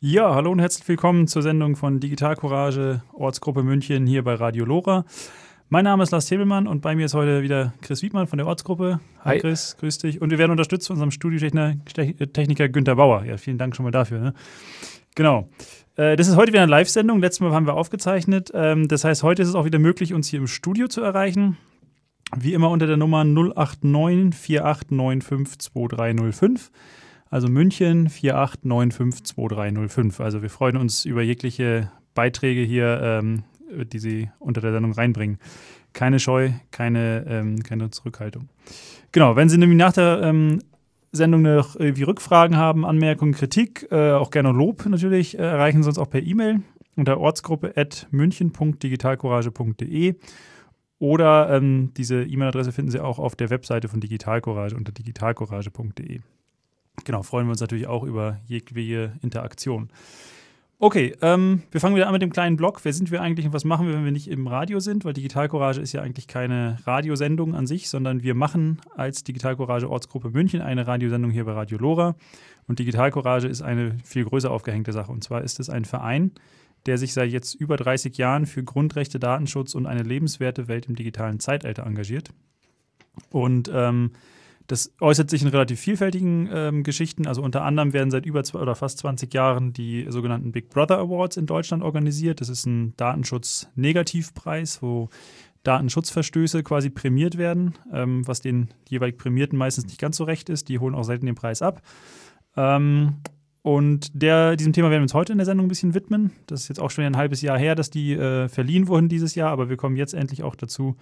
Ja, hallo und herzlich willkommen zur Sendung von Digital Courage, Ortsgruppe München hier bei Radio Lora. Mein Name ist Lars Tebelmann und bei mir ist heute wieder Chris Wiedmann von der Ortsgruppe. Hi, Hi. Chris, grüß dich. Und wir werden unterstützt von unserem Studiotechniker Günther Bauer. Ja, vielen Dank schon mal dafür. Ne? Genau. Äh, das ist heute wieder eine Live-Sendung. Letztes Mal haben wir aufgezeichnet. Ähm, das heißt, heute ist es auch wieder möglich, uns hier im Studio zu erreichen. Wie immer unter der Nummer 089 4895 2305. Also München 4895 2305. Also wir freuen uns über jegliche Beiträge hier, ähm, die Sie unter der Sendung reinbringen. Keine Scheu, keine, ähm, keine Zurückhaltung. Genau, wenn Sie nämlich nach der ähm, Sendung noch irgendwie Rückfragen haben, Anmerkungen, Kritik, äh, auch gerne Lob natürlich, äh, erreichen Sie uns auch per E-Mail unter ortsgruppe.münchen.digitalcourage.de oder ähm, diese E-Mail-Adresse finden Sie auch auf der Webseite von Digitalcourage unter digitalcourage.de. Genau, freuen wir uns natürlich auch über jegliche Interaktion. Okay, ähm, wir fangen wieder an mit dem kleinen Blog. Wer sind wir eigentlich und was machen wir, wenn wir nicht im Radio sind? Weil Digital Courage ist ja eigentlich keine Radiosendung an sich, sondern wir machen als Digital Courage Ortsgruppe München eine Radiosendung hier bei Radio Lora. Und Digital Courage ist eine viel größer aufgehängte Sache. Und zwar ist es ein Verein, der sich seit jetzt über 30 Jahren für Grundrechte, Datenschutz und eine lebenswerte Welt im digitalen Zeitalter engagiert. Und ähm, das äußert sich in relativ vielfältigen ähm, Geschichten. Also unter anderem werden seit über zwei oder fast 20 Jahren die sogenannten Big Brother Awards in Deutschland organisiert. Das ist ein Datenschutz-Negativpreis, wo Datenschutzverstöße quasi prämiert werden, ähm, was den jeweilig Prämierten meistens nicht ganz so recht ist. Die holen auch selten den Preis ab. Ähm, und der, diesem Thema werden wir uns heute in der Sendung ein bisschen widmen. Das ist jetzt auch schon ein halbes Jahr her, dass die äh, verliehen wurden dieses Jahr, aber wir kommen jetzt endlich auch dazu,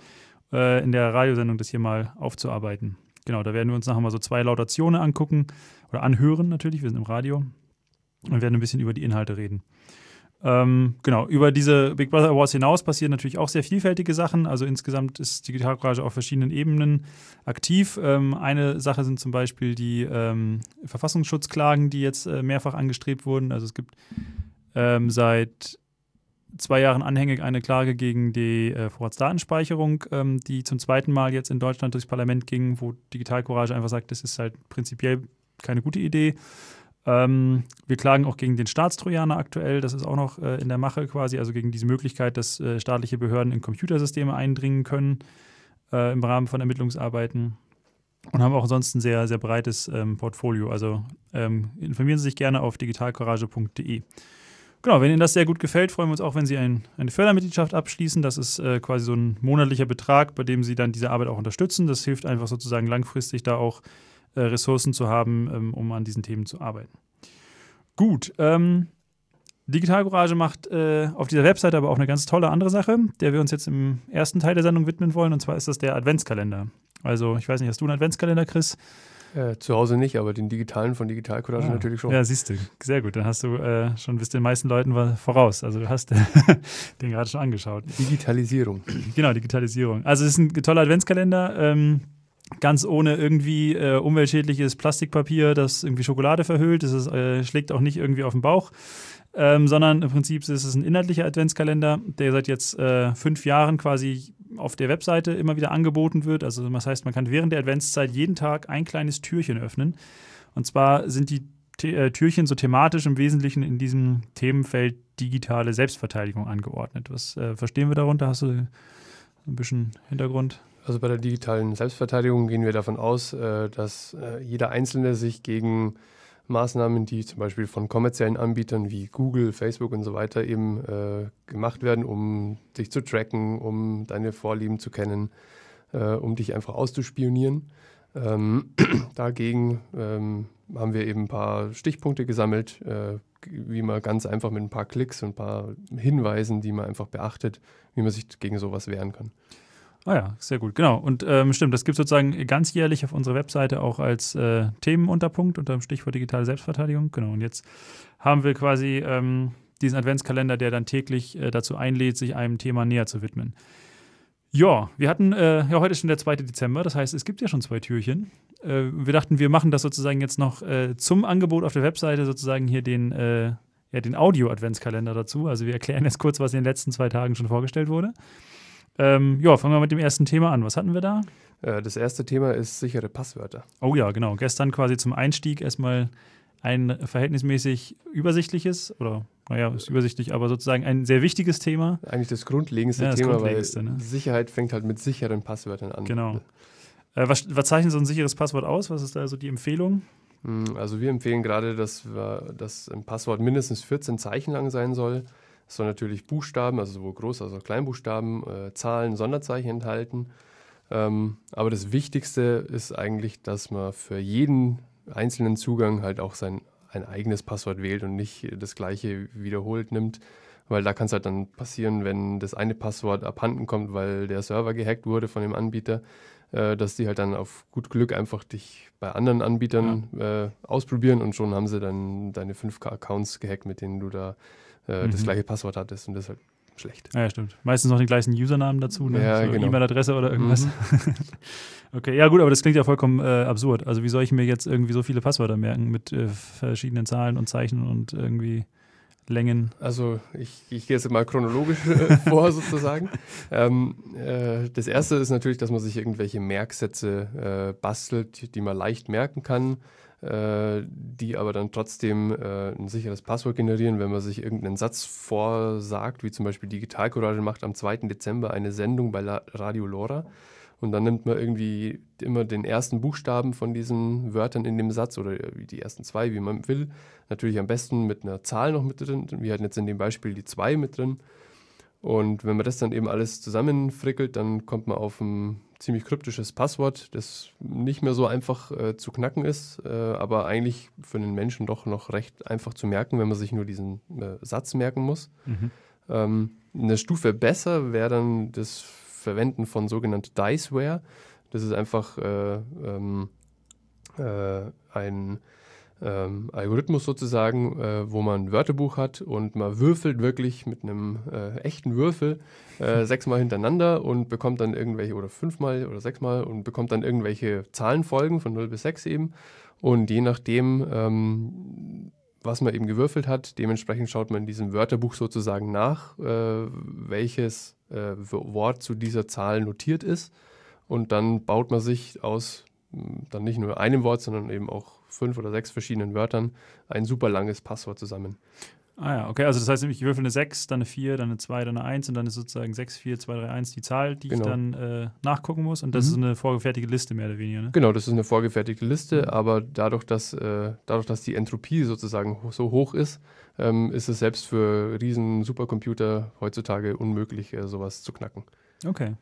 äh, in der Radiosendung das hier mal aufzuarbeiten. Genau, da werden wir uns nachher mal so zwei Lautationen angucken oder anhören natürlich, wir sind im Radio und werden ein bisschen über die Inhalte reden. Ähm, genau, über diese Big Brother Awards hinaus passieren natürlich auch sehr vielfältige Sachen. Also insgesamt ist Digital Courage auf verschiedenen Ebenen aktiv. Ähm, eine Sache sind zum Beispiel die ähm, Verfassungsschutzklagen, die jetzt äh, mehrfach angestrebt wurden. Also es gibt ähm, seit zwei Jahren anhängig eine Klage gegen die äh, Vorratsdatenspeicherung, ähm, die zum zweiten Mal jetzt in Deutschland durchs Parlament ging, wo Digital Courage einfach sagt, das ist halt prinzipiell keine gute Idee. Ähm, wir klagen auch gegen den Staatstrojaner aktuell, das ist auch noch äh, in der Mache quasi, also gegen diese Möglichkeit, dass äh, staatliche Behörden in Computersysteme eindringen können äh, im Rahmen von Ermittlungsarbeiten. Und haben auch ansonsten ein sehr, sehr breites ähm, Portfolio. Also ähm, informieren Sie sich gerne auf digitalcourage.de. Genau, wenn Ihnen das sehr gut gefällt, freuen wir uns auch, wenn Sie ein, eine Fördermitgliedschaft abschließen. Das ist äh, quasi so ein monatlicher Betrag, bei dem Sie dann diese Arbeit auch unterstützen. Das hilft einfach sozusagen langfristig da auch äh, Ressourcen zu haben, ähm, um an diesen Themen zu arbeiten. Gut, ähm, Digital Courage macht äh, auf dieser Webseite aber auch eine ganz tolle andere Sache, der wir uns jetzt im ersten Teil der Sendung widmen wollen. Und zwar ist das der Adventskalender. Also, ich weiß nicht, hast du einen Adventskalender, Chris? Äh, zu Hause nicht, aber den digitalen von Digital Collage ah, natürlich schon. Ja, siehst du, sehr gut. Dann hast du äh, schon bis den meisten Leuten voraus. Also du hast den gerade schon angeschaut. Digitalisierung. Genau, Digitalisierung. Also es ist ein toller Adventskalender. Ähm, ganz ohne irgendwie äh, umweltschädliches Plastikpapier, das irgendwie Schokolade verhüllt. Es äh, schlägt auch nicht irgendwie auf den Bauch. Ähm, sondern im Prinzip ist es ein inhaltlicher Adventskalender, der seit jetzt äh, fünf Jahren quasi auf der Webseite immer wieder angeboten wird. Also das heißt, man kann während der Adventszeit jeden Tag ein kleines Türchen öffnen. Und zwar sind die äh, Türchen so thematisch im Wesentlichen in diesem Themenfeld digitale Selbstverteidigung angeordnet. Was äh, verstehen wir darunter? Hast du ein bisschen Hintergrund? Also bei der digitalen Selbstverteidigung gehen wir davon aus, äh, dass äh, jeder Einzelne sich gegen Maßnahmen, die zum Beispiel von kommerziellen Anbietern wie Google, Facebook und so weiter eben äh, gemacht werden, um dich zu tracken, um deine Vorlieben zu kennen, äh, um dich einfach auszuspionieren. Ähm, dagegen ähm, haben wir eben ein paar Stichpunkte gesammelt, äh, wie man ganz einfach mit ein paar Klicks und ein paar Hinweisen, die man einfach beachtet, wie man sich gegen sowas wehren kann. Ah ja, sehr gut, genau. Und ähm, stimmt, das gibt es sozusagen ganzjährlich auf unserer Webseite auch als äh, Themenunterpunkt unter dem Stichwort digitale Selbstverteidigung. Genau, und jetzt haben wir quasi ähm, diesen Adventskalender, der dann täglich äh, dazu einlädt, sich einem Thema näher zu widmen. Ja, wir hatten, äh, ja, heute ist schon der 2. Dezember, das heißt, es gibt ja schon zwei Türchen. Äh, wir dachten, wir machen das sozusagen jetzt noch äh, zum Angebot auf der Webseite sozusagen hier den, äh, ja, den Audio-Adventskalender dazu. Also wir erklären jetzt kurz, was in den letzten zwei Tagen schon vorgestellt wurde. Ähm, ja, fangen wir mit dem ersten Thema an. Was hatten wir da? Äh, das erste Thema ist sichere Passwörter. Oh ja, genau. Gestern quasi zum Einstieg erstmal ein verhältnismäßig übersichtliches oder naja, ist übersichtlich, aber sozusagen ein sehr wichtiges Thema. Eigentlich das grundlegendste ja, das Thema, grundlegendste, weil ne? Sicherheit fängt halt mit sicheren Passwörtern an. Genau. Äh, was, was, zeichnet so ein sicheres Passwort aus? Was ist da so die Empfehlung? Hm, also wir empfehlen gerade, dass, wir, dass ein Passwort mindestens 14 Zeichen lang sein soll. Es soll natürlich Buchstaben, also sowohl Groß- als auch Kleinbuchstaben, äh, Zahlen, Sonderzeichen enthalten. Ähm, aber das Wichtigste ist eigentlich, dass man für jeden einzelnen Zugang halt auch sein ein eigenes Passwort wählt und nicht das gleiche wiederholt nimmt. Weil da kann es halt dann passieren, wenn das eine Passwort abhanden kommt, weil der Server gehackt wurde von dem Anbieter, äh, dass die halt dann auf gut Glück einfach dich bei anderen Anbietern ja. äh, ausprobieren und schon haben sie dann deine 5K-Accounts gehackt, mit denen du da äh, mhm. das gleiche Passwort hattest und das ist halt schlecht. Ja, stimmt. Meistens noch den gleichen Usernamen dazu, ne? ja, so genau. E-Mail-Adresse oder irgendwas. Mhm. okay, ja gut, aber das klingt ja vollkommen äh, absurd. Also wie soll ich mir jetzt irgendwie so viele Passwörter merken mit äh, verschiedenen Zahlen und Zeichen und irgendwie Längen? Also ich, ich gehe jetzt mal chronologisch äh, vor sozusagen. Ähm, äh, das erste ist natürlich, dass man sich irgendwelche Merksätze äh, bastelt, die man leicht merken kann äh, die aber dann trotzdem äh, ein sicheres Passwort generieren, wenn man sich irgendeinen Satz vorsagt, wie zum Beispiel Digital Courage macht am 2. Dezember eine Sendung bei La Radio Lora. Und dann nimmt man irgendwie immer den ersten Buchstaben von diesen Wörtern in dem Satz oder die ersten zwei, wie man will. Natürlich am besten mit einer Zahl noch mit drin. Wir hatten jetzt in dem Beispiel die zwei mit drin. Und wenn man das dann eben alles zusammenfrickelt, dann kommt man auf ein ziemlich kryptisches Passwort, das nicht mehr so einfach äh, zu knacken ist, äh, aber eigentlich für den Menschen doch noch recht einfach zu merken, wenn man sich nur diesen äh, Satz merken muss. Mhm. Ähm, eine Stufe besser wäre dann das Verwenden von sogenannter Diceware. Das ist einfach äh, ähm, äh, ein ähm, Algorithmus sozusagen, äh, wo man ein Wörterbuch hat und man würfelt wirklich mit einem äh, echten Würfel äh, sechsmal hintereinander und bekommt dann irgendwelche, oder fünfmal oder sechsmal und bekommt dann irgendwelche Zahlenfolgen von 0 bis 6 eben. Und je nachdem, ähm, was man eben gewürfelt hat, dementsprechend schaut man in diesem Wörterbuch sozusagen nach, äh, welches äh, Wort zu dieser Zahl notiert ist. Und dann baut man sich aus dann nicht nur einem Wort, sondern eben auch fünf oder sechs verschiedenen Wörtern ein super langes Passwort zusammen. Ah ja, okay, also das heißt ich würfel eine 6, dann eine 4, dann eine 2, dann eine 1 und dann ist sozusagen 6, 4, 2, 3, 1 die Zahl, die genau. ich dann äh, nachgucken muss und das mhm. ist eine vorgefertigte Liste mehr oder weniger, ne? Genau, das ist eine vorgefertigte Liste, mhm. aber dadurch dass, äh, dadurch, dass die Entropie sozusagen so hoch ist, ähm, ist es selbst für riesen Supercomputer heutzutage unmöglich, äh, sowas zu knacken. Okay.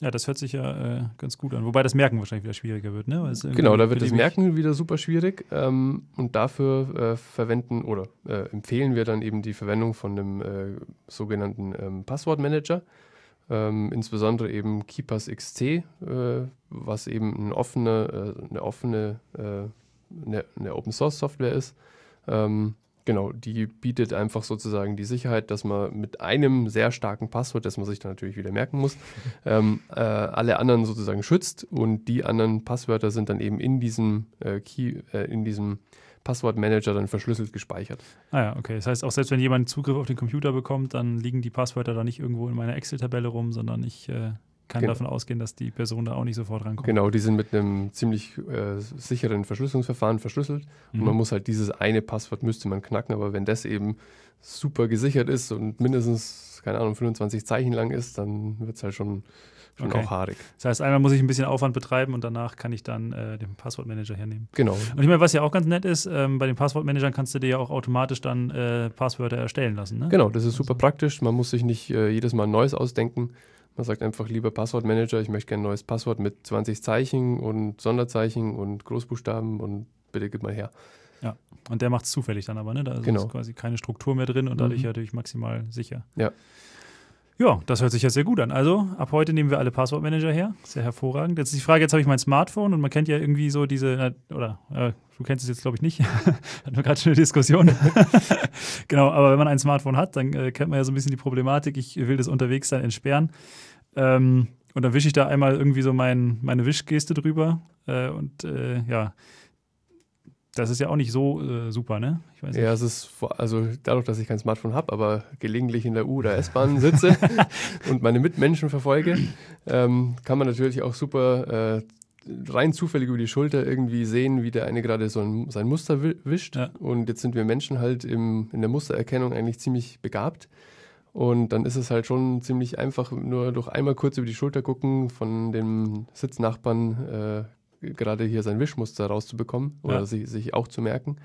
Ja, das hört sich ja äh, ganz gut an. Wobei das Merken wahrscheinlich wieder schwieriger wird, ne? Genau, da wird das Merken wieder super schwierig. Ähm, und dafür äh, verwenden oder äh, empfehlen wir dann eben die Verwendung von einem äh, sogenannten ähm, Passwortmanager. Ähm, insbesondere eben Keepers XC, äh, was eben eine offene, äh, eine offene, eine, eine Open Source Software ist. Ähm, Genau, die bietet einfach sozusagen die Sicherheit, dass man mit einem sehr starken Passwort, das man sich dann natürlich wieder merken muss, ähm, äh, alle anderen sozusagen schützt und die anderen Passwörter sind dann eben in diesem äh, Key, äh, in diesem Passwortmanager dann verschlüsselt gespeichert. Ah ja, okay. Das heißt, auch selbst wenn jemand Zugriff auf den Computer bekommt, dann liegen die Passwörter da nicht irgendwo in meiner Excel-Tabelle rum, sondern ich äh, kann genau. davon ausgehen, dass die Person da auch nicht sofort rankommt. Genau, die sind mit einem ziemlich äh, sicheren Verschlüsselungsverfahren verschlüsselt. Mhm. Und man muss halt dieses eine Passwort müsste man knacken, aber wenn das eben super gesichert ist und mindestens, keine Ahnung, 25 Zeichen lang ist, dann wird es halt schon, schon okay. auch haarig. Das heißt, einmal muss ich ein bisschen Aufwand betreiben und danach kann ich dann äh, den Passwortmanager hernehmen. Genau. Und ich meine, was ja auch ganz nett ist, ähm, bei den Passwortmanagern kannst du dir ja auch automatisch dann äh, Passwörter erstellen lassen. Ne? Genau, das ist super praktisch. Man muss sich nicht äh, jedes Mal ein neues ausdenken. Man sagt einfach, lieber Passwortmanager, ich möchte gerne ein neues Passwort mit 20 Zeichen und Sonderzeichen und Großbuchstaben und bitte gib mal her. Ja, und der macht es zufällig dann aber, ne? Da genau. ist quasi keine Struktur mehr drin und dadurch mhm. natürlich maximal sicher. Ja. Ja, das hört sich ja sehr gut an. Also, ab heute nehmen wir alle Passwortmanager her. Sehr hervorragend. Jetzt ist die Frage: Jetzt habe ich mein Smartphone und man kennt ja irgendwie so diese, oder äh, du kennst es jetzt, glaube ich, nicht. Hatten wir gerade schon eine Diskussion. genau, aber wenn man ein Smartphone hat, dann äh, kennt man ja so ein bisschen die Problematik. Ich will das unterwegs dann entsperren. Ähm, und dann wische ich da einmal irgendwie so mein, meine Wischgeste drüber. Äh, und äh, ja, das ist ja auch nicht so äh, super, ne? Ja, es ist, also dadurch, dass ich kein Smartphone habe, aber gelegentlich in der U- oder S-Bahn sitze und meine Mitmenschen verfolge, ähm, kann man natürlich auch super äh, rein zufällig über die Schulter irgendwie sehen, wie der eine gerade so ein, sein Muster wischt. Ja. Und jetzt sind wir Menschen halt im, in der Mustererkennung eigentlich ziemlich begabt. Und dann ist es halt schon ziemlich einfach, nur durch einmal kurz über die Schulter gucken, von dem Sitznachbarn äh, gerade hier sein Wischmuster rauszubekommen oder ja. sich, sich auch zu merken.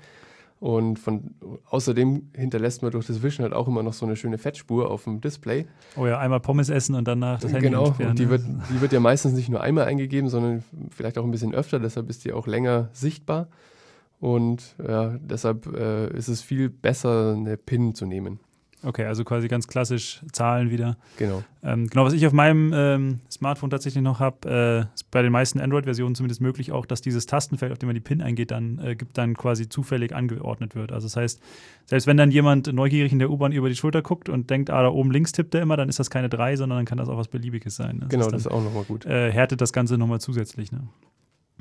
Und von, außerdem hinterlässt man durch das Wischen halt auch immer noch so eine schöne Fettspur auf dem Display. Oh ja, einmal Pommes essen und danach das Handy Genau, und die, wird, die wird ja meistens nicht nur einmal eingegeben, sondern vielleicht auch ein bisschen öfter, deshalb ist die auch länger sichtbar. Und ja, deshalb äh, ist es viel besser, eine PIN zu nehmen. Okay, also quasi ganz klassisch Zahlen wieder. Genau. Ähm, genau, was ich auf meinem ähm, Smartphone tatsächlich noch habe, äh, ist bei den meisten Android-Versionen zumindest möglich auch, dass dieses Tastenfeld, auf dem man die PIN eingeht, dann äh, gibt dann quasi zufällig angeordnet wird. Also das heißt, selbst wenn dann jemand neugierig in der U-Bahn über die Schulter guckt und denkt, ah, da oben links tippt er immer, dann ist das keine 3, sondern dann kann das auch was Beliebiges sein. Das genau, ist dann, das ist auch nochmal gut. Äh, härtet das Ganze nochmal zusätzlich. Ne?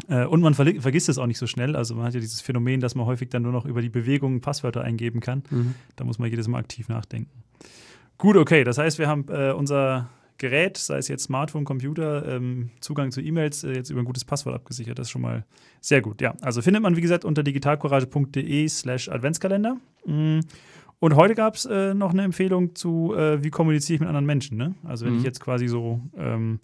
Äh, und man vergisst es auch nicht so schnell. Also man hat ja dieses Phänomen, dass man häufig dann nur noch über die Bewegungen Passwörter eingeben kann. Mhm. Da muss man jedes Mal aktiv nachdenken. Gut, okay. Das heißt, wir haben äh, unser Gerät, sei es jetzt Smartphone, Computer, ähm, Zugang zu E-Mails, äh, jetzt über ein gutes Passwort abgesichert. Das ist schon mal sehr gut. Ja, also findet man, wie gesagt, unter digitalcourage.de slash Adventskalender. Mm. Und heute gab es äh, noch eine Empfehlung zu, äh, wie kommuniziere ich mit anderen Menschen. Ne? Also wenn mhm. ich jetzt quasi so ähm,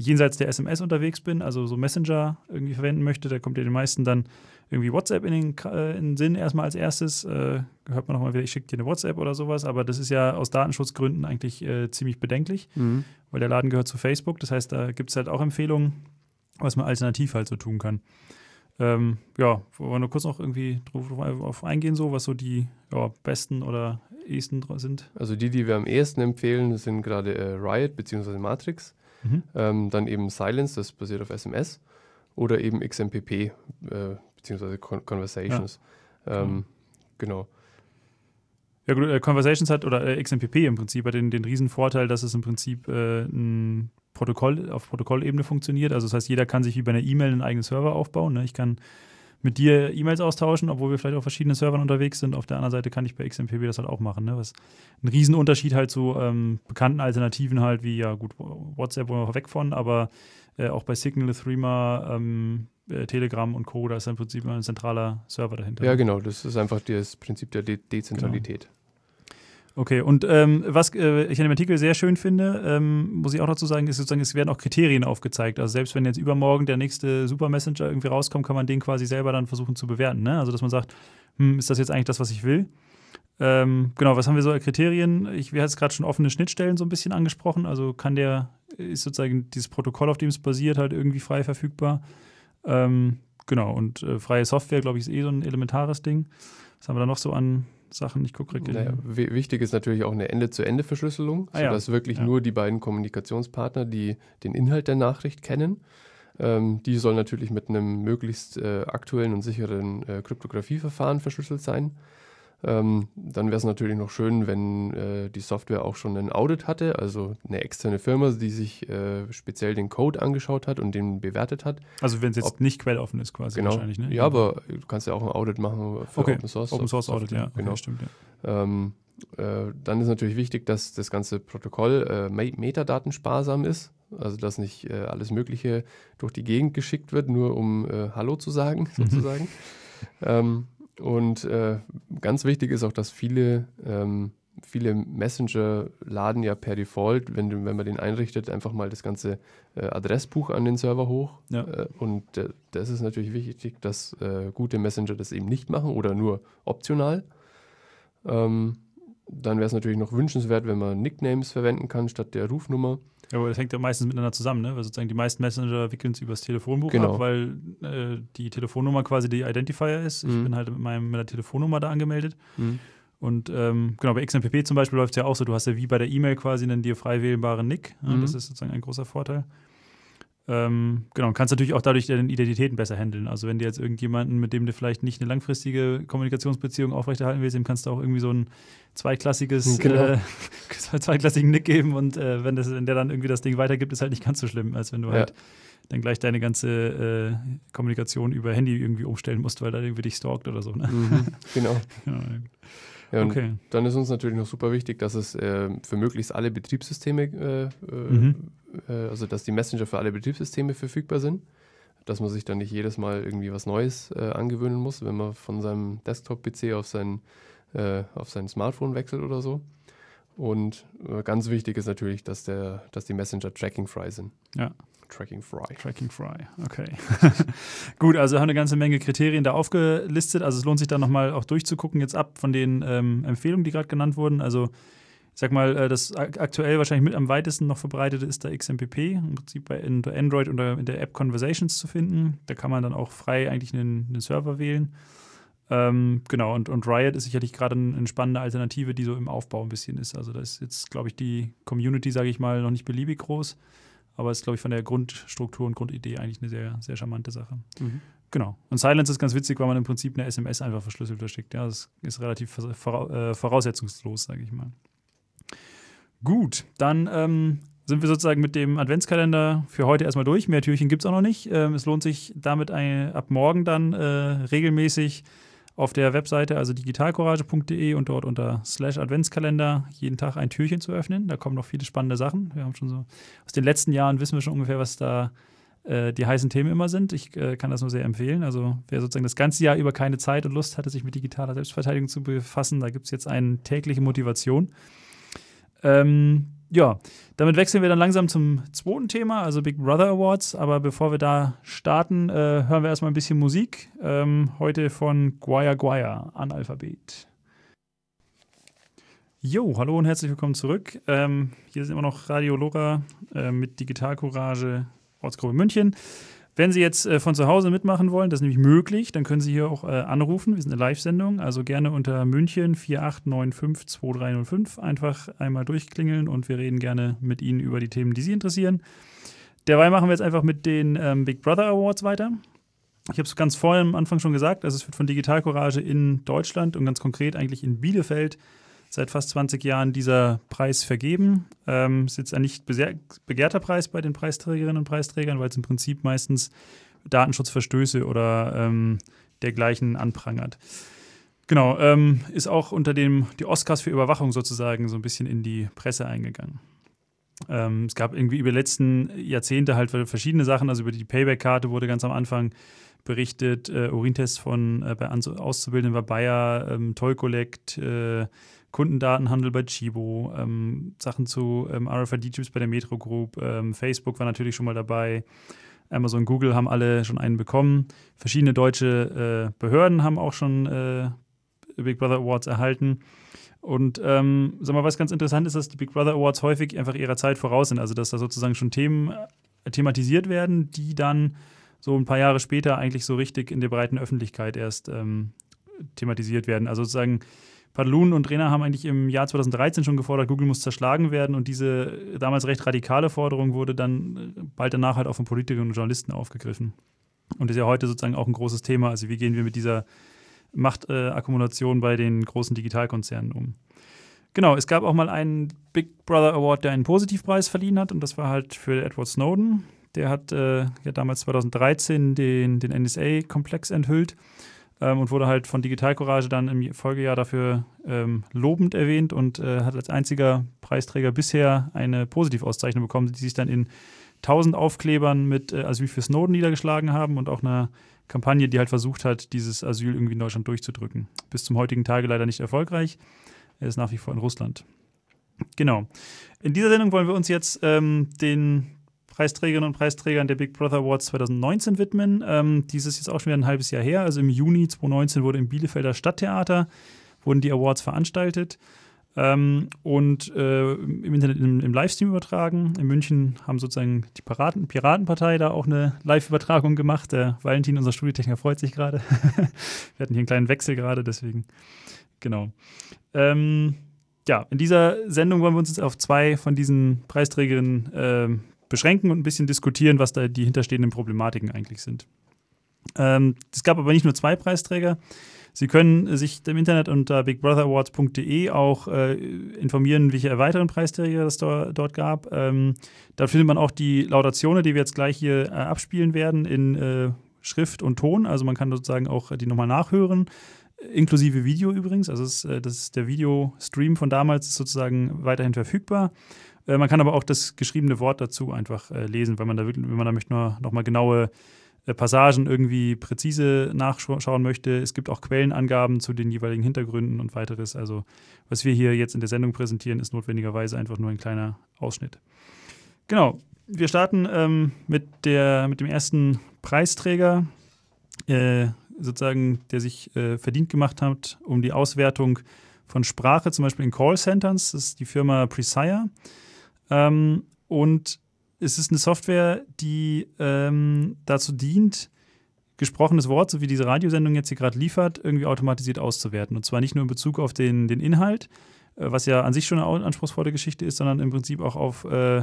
jenseits der SMS unterwegs bin, also so Messenger irgendwie verwenden möchte, da kommt ja den meisten dann irgendwie WhatsApp in den, äh, in den Sinn erstmal als erstes. Äh, hört man nochmal wieder, ich schicke dir eine WhatsApp oder sowas, aber das ist ja aus Datenschutzgründen eigentlich äh, ziemlich bedenklich, mhm. weil der Laden gehört zu Facebook. Das heißt, da gibt es halt auch Empfehlungen, was man alternativ halt so tun kann. Ähm, ja, wollen wir nur kurz noch irgendwie drauf eingehen, so was so die ja, besten oder ehesten sind? Also die, die wir am ehesten empfehlen, sind gerade äh, Riot bzw. Matrix. Mhm. Ähm, dann eben Silence, das basiert auf SMS. Oder eben XMPP, äh, beziehungsweise Con Conversations. Ja. Ähm, genau. Ja gut, äh, Conversations hat, oder äh, XMPP im Prinzip hat den, den riesen Vorteil, dass es im Prinzip äh, ein Protokoll auf Protokollebene funktioniert. Also das heißt, jeder kann sich wie bei einer E-Mail einen eigenen Server aufbauen. Ne? Ich kann mit dir E-Mails austauschen, obwohl wir vielleicht auf verschiedenen Servern unterwegs sind. Auf der anderen Seite kann ich bei XMPP das halt auch machen. Ne? Was ein Riesenunterschied halt zu ähm, bekannten Alternativen halt, wie ja gut, WhatsApp wollen wir weg von, aber äh, auch bei Signal, Threema, ähm, äh, Telegram und Co., da ist im Prinzip ein zentraler Server dahinter. Ja, genau, das ist einfach das Prinzip der De Dezentralität. Genau. Okay, und ähm, was äh, ich an dem Artikel sehr schön finde, ähm, muss ich auch dazu sagen, ist sozusagen, es werden auch Kriterien aufgezeigt. Also selbst wenn jetzt übermorgen der nächste Super Messenger irgendwie rauskommt, kann man den quasi selber dann versuchen zu bewerten. Ne? Also dass man sagt, hm, ist das jetzt eigentlich das, was ich will? Ähm, genau, was haben wir so als Kriterien? Ich, wir jetzt gerade schon offene Schnittstellen so ein bisschen angesprochen. Also kann der, ist sozusagen dieses Protokoll, auf dem es basiert, halt irgendwie frei verfügbar. Ähm, genau, und äh, freie Software, glaube ich, ist eh so ein elementares Ding. Was haben wir da noch so an Sachen. Ich gucke naja, Wichtig ist natürlich auch eine Ende-zu-Ende-Verschlüsselung, ah, sodass ja. wirklich ja. nur die beiden Kommunikationspartner, die den Inhalt der Nachricht kennen, ähm, die soll natürlich mit einem möglichst äh, aktuellen und sicheren äh, Kryptografieverfahren verschlüsselt sein. Ähm, dann wäre es natürlich noch schön, wenn äh, die Software auch schon ein Audit hatte, also eine externe Firma, die sich äh, speziell den Code angeschaut hat und den bewertet hat. Also wenn es jetzt Ob, nicht quelloffen ist quasi genau, wahrscheinlich, ne? Ja, aber du kannst ja auch ein Audit machen für okay. Open Source. Open Source Audit, ja. Genau. Okay, stimmt, ja. Ähm, äh, dann ist natürlich wichtig, dass das ganze Protokoll äh, metadaten ist, also dass nicht äh, alles Mögliche durch die Gegend geschickt wird, nur um äh, Hallo zu sagen, sozusagen. ähm, und äh, ganz wichtig ist auch, dass viele, ähm, viele Messenger laden ja per Default, wenn, wenn man den einrichtet, einfach mal das ganze äh, Adressbuch an den Server hoch. Ja. Äh, und das ist natürlich wichtig, dass äh, gute Messenger das eben nicht machen oder nur optional. Ähm, dann wäre es natürlich noch wünschenswert, wenn man Nicknames verwenden kann statt der Rufnummer. Ja, aber das hängt ja meistens miteinander zusammen, ne? Weil sozusagen die meisten Messenger wickeln es übers Telefonbuch genau. ab, weil äh, die Telefonnummer quasi die Identifier ist. Mhm. Ich bin halt mit, meinem, mit der Telefonnummer da angemeldet. Mhm. Und ähm, genau, bei XMPP zum Beispiel läuft es ja auch so, du hast ja wie bei der E-Mail quasi einen dir frei wählbaren Nick. Mhm. Das ist sozusagen ein großer Vorteil. Ähm, genau, kannst natürlich auch dadurch deine Identitäten besser handeln. Also wenn du jetzt irgendjemanden, mit dem du vielleicht nicht eine langfristige Kommunikationsbeziehung aufrechterhalten willst, dem kannst du auch irgendwie so ein zweiklassiges, genau. äh, zweiklassigen Nick geben und äh, wenn, das, wenn der dann irgendwie das Ding weitergibt, ist halt nicht ganz so schlimm, als wenn du ja. halt dann gleich deine ganze äh, Kommunikation über Handy irgendwie umstellen musst, weil da irgendwie dich stalkt oder so. Ne? Mhm, genau. genau. Ja, okay. Dann ist uns natürlich noch super wichtig, dass es äh, für möglichst alle Betriebssysteme, äh, äh, mhm. Äh, also dass die Messenger für alle Betriebssysteme verfügbar sind. dass man sich dann nicht jedes Mal irgendwie was Neues äh, angewöhnen muss, wenn man von seinem Desktop-PC auf sein, äh, auf sein Smartphone wechselt oder so. Und ganz wichtig ist natürlich, dass, der, dass die Messenger tracking-frei sind. Ja. Tracking Fry. Tracking Fry, okay. Gut, also haben eine ganze Menge Kriterien da aufgelistet. Also es lohnt sich da nochmal auch durchzugucken, jetzt ab von den ähm, Empfehlungen, die gerade genannt wurden. Also ich sag mal, äh, das aktuell wahrscheinlich mit am weitesten noch verbreitete ist der XMPP, im Prinzip bei Android oder in der App Conversations zu finden. Da kann man dann auch frei eigentlich einen, einen Server wählen. Ähm, genau, und, und Riot ist sicherlich gerade eine, eine spannende Alternative, die so im Aufbau ein bisschen ist. Also da ist jetzt, glaube ich, die Community, sage ich mal, noch nicht beliebig groß. Aber ist, glaube ich, von der Grundstruktur und Grundidee eigentlich eine sehr, sehr charmante Sache. Mhm. Genau. Und Silence ist ganz witzig, weil man im Prinzip eine SMS einfach verschlüsselt verschickt. Ja, das ist relativ äh, voraussetzungslos, sage ich mal. Gut, dann ähm, sind wir sozusagen mit dem Adventskalender für heute erstmal durch. Mehr Türchen gibt es auch noch nicht. Ähm, es lohnt sich damit ein, ab morgen dann äh, regelmäßig auf der Webseite, also digitalcourage.de und dort unter slash Adventskalender jeden Tag ein Türchen zu öffnen. Da kommen noch viele spannende Sachen. Wir haben schon so, aus den letzten Jahren wissen wir schon ungefähr, was da äh, die heißen Themen immer sind. Ich äh, kann das nur sehr empfehlen. Also wer sozusagen das ganze Jahr über keine Zeit und Lust hatte, sich mit digitaler Selbstverteidigung zu befassen, da gibt es jetzt eine tägliche Motivation. Ähm, ja, damit wechseln wir dann langsam zum zweiten Thema, also Big Brother Awards. Aber bevor wir da starten, äh, hören wir erstmal ein bisschen Musik. Ähm, heute von Guaya Guaya, Analphabet. Jo, hallo und herzlich willkommen zurück. Ähm, hier ist immer noch Radio Lora äh, mit Digital Courage Ortsgruppe München. Wenn Sie jetzt äh, von zu Hause mitmachen wollen, das ist nämlich möglich, dann können Sie hier auch äh, anrufen. Wir sind eine Live-Sendung, also gerne unter München 48952305 einfach einmal durchklingeln und wir reden gerne mit Ihnen über die Themen, die Sie interessieren. Derweil machen wir jetzt einfach mit den ähm, Big Brother Awards weiter. Ich habe es ganz vorhin am Anfang schon gesagt, also es wird von Digital Courage in Deutschland und ganz konkret eigentlich in Bielefeld seit fast 20 Jahren dieser Preis vergeben. Ähm, ist jetzt ein nicht begehrter Preis bei den Preisträgerinnen und Preisträgern, weil es im Prinzip meistens Datenschutzverstöße oder ähm, dergleichen anprangert. Genau, ähm, ist auch unter dem die Oscars für Überwachung sozusagen so ein bisschen in die Presse eingegangen. Ähm, es gab irgendwie über die letzten Jahrzehnte halt verschiedene Sachen, also über die Payback-Karte wurde ganz am Anfang berichtet, äh, Urintests von äh, bei Auszubildenden bei Bayer, ähm, Toll Collect, äh, Kundendatenhandel bei Chibo, ähm, Sachen zu ähm, RFID-Chips bei der Metro Group, ähm, Facebook war natürlich schon mal dabei. Amazon, Google haben alle schon einen bekommen. Verschiedene deutsche äh, Behörden haben auch schon äh, Big Brother Awards erhalten. Und ähm, sag mal, was ganz interessant ist, dass die Big Brother Awards häufig einfach ihrer Zeit voraus sind. Also, dass da sozusagen schon Themen äh, thematisiert werden, die dann so ein paar Jahre später eigentlich so richtig in der breiten Öffentlichkeit erst ähm, thematisiert werden. Also sozusagen Padlun und Rena haben eigentlich im Jahr 2013 schon gefordert, Google muss zerschlagen werden und diese damals recht radikale Forderung wurde dann äh, bald danach halt auch von Politikern und Journalisten aufgegriffen. Und ist ja heute sozusagen auch ein großes Thema. Also wie gehen wir mit dieser Machtakkumulation äh, bei den großen Digitalkonzernen um? Genau, es gab auch mal einen Big Brother Award, der einen Positivpreis verliehen hat und das war halt für Edward Snowden. Der hat äh, ja damals 2013 den, den NSA-Komplex enthüllt ähm, und wurde halt von Digital Courage dann im Folgejahr dafür ähm, lobend erwähnt und äh, hat als einziger Preisträger bisher eine Positivauszeichnung bekommen, die sich dann in 1000 Aufklebern mit äh, Asyl für Snowden niedergeschlagen haben und auch einer Kampagne, die halt versucht hat, dieses Asyl irgendwie in Deutschland durchzudrücken. Bis zum heutigen Tage leider nicht erfolgreich. Er ist nach wie vor in Russland. Genau. In dieser Sendung wollen wir uns jetzt ähm, den Preisträgerinnen und Preisträgern der Big Brother Awards 2019 widmen. Ähm, dieses ist jetzt auch schon wieder ein halbes Jahr her. Also im Juni 2019 wurde im Bielefelder Stadttheater wurden die Awards veranstaltet ähm, und äh, im Internet im, im, Livestream übertragen. In München haben sozusagen die Piraten, Piratenpartei da auch eine Live-Übertragung gemacht. Der Valentin, unser Studiotechniker, freut sich gerade. Wir hatten hier einen kleinen Wechsel gerade, deswegen. Genau. Ähm, ja, in dieser Sendung wollen wir uns jetzt auf zwei von diesen Preisträgerinnen äh, beschränken und ein bisschen diskutieren, was da die hinterstehenden Problematiken eigentlich sind. Ähm, es gab aber nicht nur zwei Preisträger. Sie können sich im Internet unter bigbrotherAwards.de auch äh, informieren, welche weiteren Preisträger es do, dort gab. Ähm, da findet man auch die Laudationen, die wir jetzt gleich hier äh, abspielen werden, in äh, Schrift und Ton. Also man kann sozusagen auch die nochmal nachhören, inklusive Video übrigens. Also es, äh, das ist der Videostream von damals ist sozusagen weiterhin verfügbar. Äh, man kann aber auch das geschriebene Wort dazu einfach äh, lesen, weil man da, wenn man da möchte, noch, noch mal genaue äh, Passagen irgendwie präzise nachschauen möchte. Es gibt auch Quellenangaben zu den jeweiligen Hintergründen und weiteres. Also was wir hier jetzt in der Sendung präsentieren, ist notwendigerweise einfach nur ein kleiner Ausschnitt. Genau, wir starten ähm, mit, der, mit dem ersten Preisträger, äh, sozusagen, der sich äh, verdient gemacht hat um die Auswertung von Sprache, zum Beispiel in Callcenters. Das ist die Firma Presire. Ähm, und es ist eine Software, die ähm, dazu dient, gesprochenes Wort, so wie diese Radiosendung jetzt hier gerade liefert, irgendwie automatisiert auszuwerten. Und zwar nicht nur in Bezug auf den, den Inhalt, äh, was ja an sich schon eine anspruchsvolle Geschichte ist, sondern im Prinzip auch auf, äh,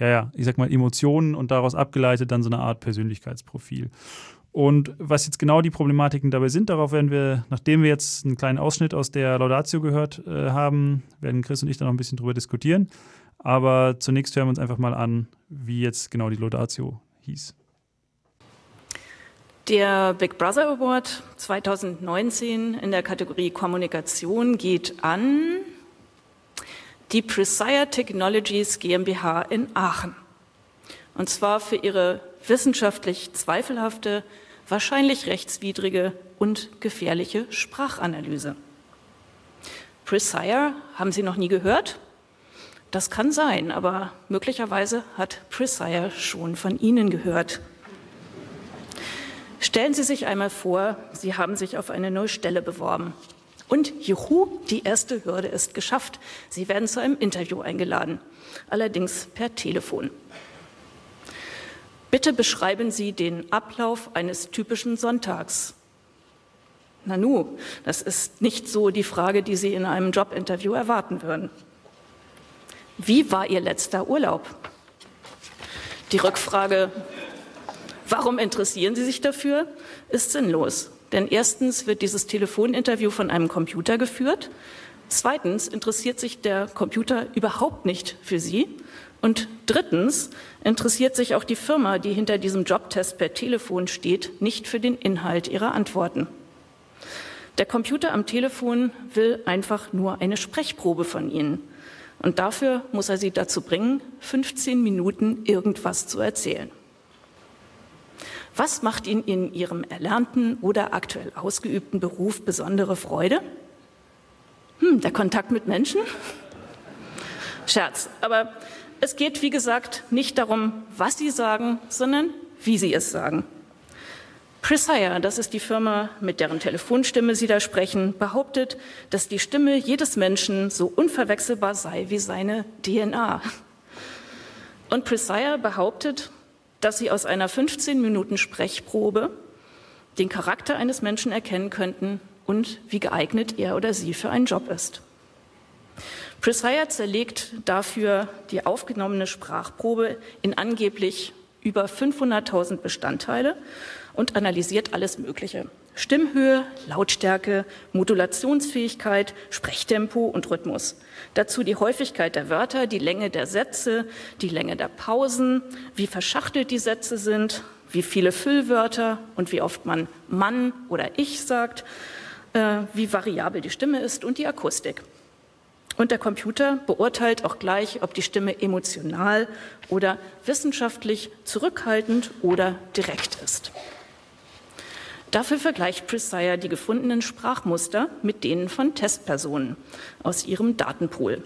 ja, ja, ich sag mal, Emotionen und daraus abgeleitet dann so eine Art Persönlichkeitsprofil. Und was jetzt genau die Problematiken dabei sind, darauf werden wir, nachdem wir jetzt einen kleinen Ausschnitt aus der Laudatio gehört äh, haben, werden Chris und ich dann noch ein bisschen drüber diskutieren. Aber zunächst hören wir uns einfach mal an, wie jetzt genau die Laudatio hieß. Der Big Brother Award 2019 in der Kategorie Kommunikation geht an die Presire Technologies GmbH in Aachen. Und zwar für ihre wissenschaftlich zweifelhafte, wahrscheinlich rechtswidrige und gefährliche Sprachanalyse. Presire haben Sie noch nie gehört? Das kann sein, aber möglicherweise hat Presire schon von Ihnen gehört. Stellen Sie sich einmal vor, Sie haben sich auf eine neue Stelle beworben. Und juhu, die erste Hürde ist geschafft. Sie werden zu einem Interview eingeladen, allerdings per Telefon. Bitte beschreiben Sie den Ablauf eines typischen Sonntags. Nanu, das ist nicht so die Frage, die Sie in einem Jobinterview erwarten würden. Wie war Ihr letzter Urlaub? Die Rückfrage, warum interessieren Sie sich dafür, ist sinnlos. Denn erstens wird dieses Telefoninterview von einem Computer geführt. Zweitens interessiert sich der Computer überhaupt nicht für Sie. Und drittens interessiert sich auch die Firma, die hinter diesem Jobtest per Telefon steht, nicht für den Inhalt ihrer Antworten. Der Computer am Telefon will einfach nur eine Sprechprobe von Ihnen. Und dafür muss er sie dazu bringen, 15 Minuten irgendwas zu erzählen. Was macht Ihnen in Ihrem erlernten oder aktuell ausgeübten Beruf besondere Freude? Hm, der Kontakt mit Menschen? Scherz. Aber es geht, wie gesagt, nicht darum, was Sie sagen, sondern wie Sie es sagen. Presire, das ist die Firma, mit deren Telefonstimme Sie da sprechen, behauptet, dass die Stimme jedes Menschen so unverwechselbar sei wie seine DNA. Und Presire behauptet, dass Sie aus einer 15 Minuten Sprechprobe den Charakter eines Menschen erkennen könnten und wie geeignet er oder sie für einen Job ist. Presire zerlegt dafür die aufgenommene Sprachprobe in angeblich über 500.000 Bestandteile und analysiert alles Mögliche. Stimmhöhe, Lautstärke, Modulationsfähigkeit, Sprechtempo und Rhythmus. Dazu die Häufigkeit der Wörter, die Länge der Sätze, die Länge der Pausen, wie verschachtelt die Sätze sind, wie viele Füllwörter und wie oft man Mann oder Ich sagt, äh, wie variabel die Stimme ist und die Akustik. Und der Computer beurteilt auch gleich, ob die Stimme emotional oder wissenschaftlich zurückhaltend oder direkt ist. Dafür vergleicht Presire die gefundenen Sprachmuster mit denen von Testpersonen aus ihrem Datenpool.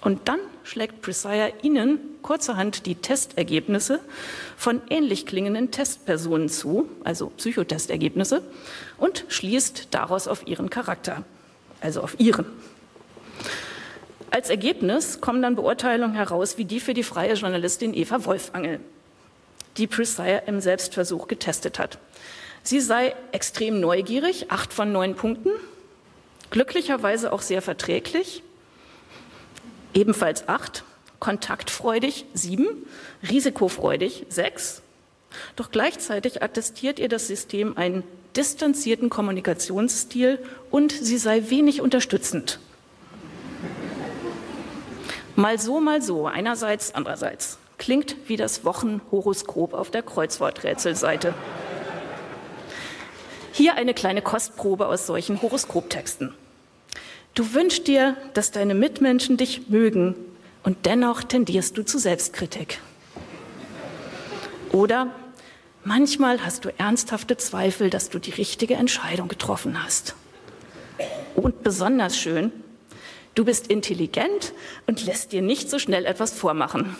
Und dann schlägt Presire Ihnen kurzerhand die Testergebnisse von ähnlich klingenden Testpersonen zu, also Psychotestergebnisse, und schließt daraus auf Ihren Charakter, also auf Ihren. Als Ergebnis kommen dann Beurteilungen heraus, wie die für die freie Journalistin Eva Wolfangel, die Presire im Selbstversuch getestet hat. Sie sei extrem neugierig, acht von neun Punkten, glücklicherweise auch sehr verträglich, ebenfalls acht, kontaktfreudig sieben, risikofreudig sechs. Doch gleichzeitig attestiert ihr das System einen distanzierten Kommunikationsstil und sie sei wenig unterstützend. Mal so, mal so, einerseits, andererseits. Klingt wie das Wochenhoroskop auf der Kreuzworträtselseite. Hier eine kleine Kostprobe aus solchen Horoskoptexten. Du wünschst dir, dass deine Mitmenschen dich mögen und dennoch tendierst du zu Selbstkritik. Oder Manchmal hast du ernsthafte Zweifel, dass du die richtige Entscheidung getroffen hast. Und besonders schön, du bist intelligent und lässt dir nicht so schnell etwas vormachen.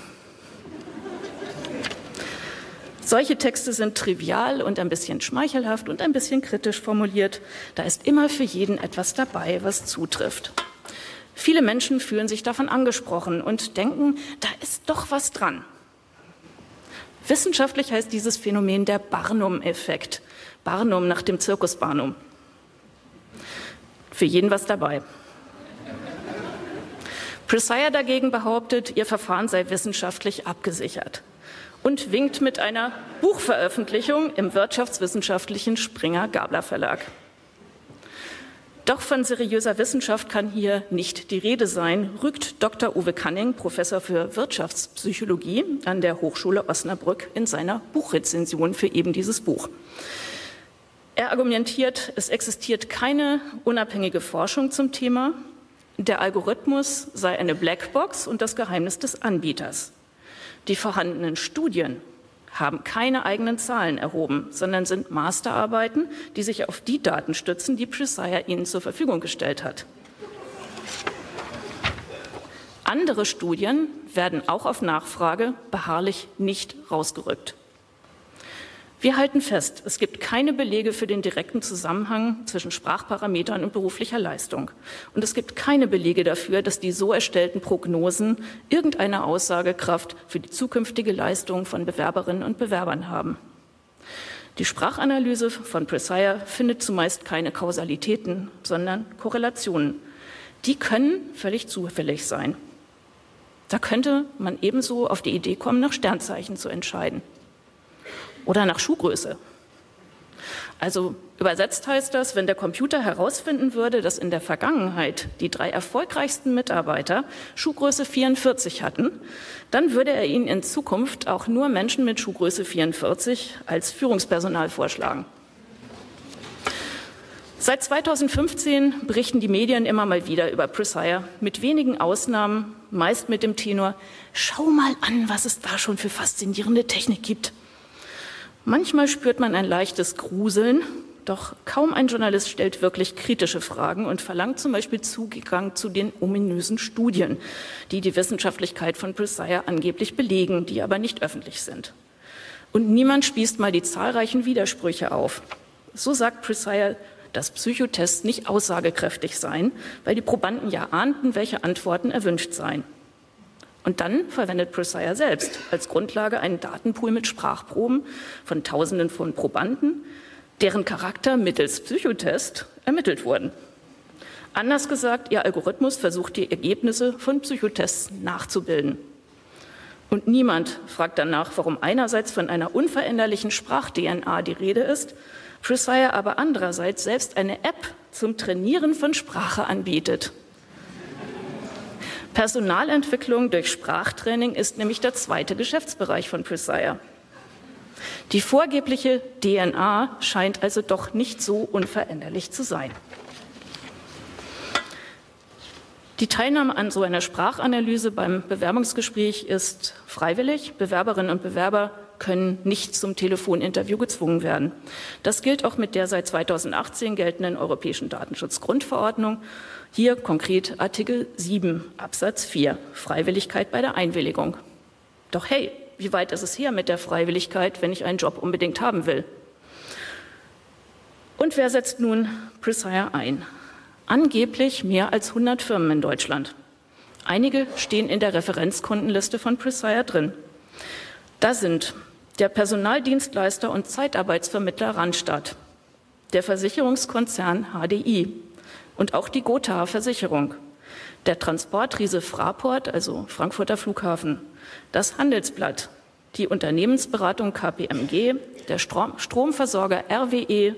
Solche Texte sind trivial und ein bisschen schmeichelhaft und ein bisschen kritisch formuliert. Da ist immer für jeden etwas dabei, was zutrifft. Viele Menschen fühlen sich davon angesprochen und denken, da ist doch was dran. Wissenschaftlich heißt dieses Phänomen der Barnum-Effekt. Barnum nach dem Zirkus Barnum. Für jeden was dabei. Presire dagegen behauptet, ihr Verfahren sei wissenschaftlich abgesichert und winkt mit einer Buchveröffentlichung im wirtschaftswissenschaftlichen Springer Gabler Verlag. Doch von seriöser Wissenschaft kann hier nicht die Rede sein, rügt Dr. Uwe Canning, Professor für Wirtschaftspsychologie an der Hochschule Osnabrück, in seiner Buchrezension für eben dieses Buch. Er argumentiert, es existiert keine unabhängige Forschung zum Thema. Der Algorithmus sei eine Blackbox und das Geheimnis des Anbieters. Die vorhandenen Studien haben keine eigenen Zahlen erhoben, sondern sind Masterarbeiten, die sich auf die Daten stützen, die Presire ihnen zur Verfügung gestellt hat. Andere Studien werden auch auf Nachfrage beharrlich nicht rausgerückt. Wir halten fest, es gibt keine Belege für den direkten Zusammenhang zwischen Sprachparametern und beruflicher Leistung. Und es gibt keine Belege dafür, dass die so erstellten Prognosen irgendeine Aussagekraft für die zukünftige Leistung von Bewerberinnen und Bewerbern haben. Die Sprachanalyse von Presire findet zumeist keine Kausalitäten, sondern Korrelationen. Die können völlig zufällig sein. Da könnte man ebenso auf die Idee kommen, nach Sternzeichen zu entscheiden oder nach Schuhgröße. Also übersetzt heißt das, wenn der Computer herausfinden würde, dass in der Vergangenheit die drei erfolgreichsten Mitarbeiter Schuhgröße 44 hatten, dann würde er ihnen in Zukunft auch nur Menschen mit Schuhgröße 44 als Führungspersonal vorschlagen. Seit 2015 berichten die Medien immer mal wieder über Presire, mit wenigen Ausnahmen, meist mit dem Tenor, schau mal an, was es da schon für faszinierende Technik gibt. Manchmal spürt man ein leichtes Gruseln, doch kaum ein Journalist stellt wirklich kritische Fragen und verlangt zum Beispiel Zugang zu den ominösen Studien, die die Wissenschaftlichkeit von Presire angeblich belegen, die aber nicht öffentlich sind. Und niemand spießt mal die zahlreichen Widersprüche auf. So sagt Presire, dass Psychotests nicht aussagekräftig seien, weil die Probanden ja ahnten, welche Antworten erwünscht seien. Und dann verwendet Presire selbst als Grundlage einen Datenpool mit Sprachproben von Tausenden von Probanden, deren Charakter mittels Psychotest ermittelt wurden. Anders gesagt, ihr Algorithmus versucht die Ergebnisse von Psychotests nachzubilden. Und niemand fragt danach, warum einerseits von einer unveränderlichen Sprach-DNA die Rede ist, Presire aber andererseits selbst eine App zum Trainieren von Sprache anbietet. Personalentwicklung durch Sprachtraining ist nämlich der zweite Geschäftsbereich von Presire. Die vorgebliche DNA scheint also doch nicht so unveränderlich zu sein. Die Teilnahme an so einer Sprachanalyse beim Bewerbungsgespräch ist freiwillig. Bewerberinnen und Bewerber können nicht zum Telefoninterview gezwungen werden. Das gilt auch mit der seit 2018 geltenden Europäischen Datenschutzgrundverordnung hier konkret Artikel 7 Absatz 4, Freiwilligkeit bei der Einwilligung. Doch hey, wie weit ist es her mit der Freiwilligkeit, wenn ich einen Job unbedingt haben will? Und wer setzt nun Presire ein? Angeblich mehr als 100 Firmen in Deutschland. Einige stehen in der Referenzkundenliste von Presire drin. Da sind der Personaldienstleister und Zeitarbeitsvermittler Randstadt, der Versicherungskonzern HDI, und auch die Gotha Versicherung, der Transportriese Fraport, also Frankfurter Flughafen, das Handelsblatt, die Unternehmensberatung KPMG, der Strom Stromversorger RWE,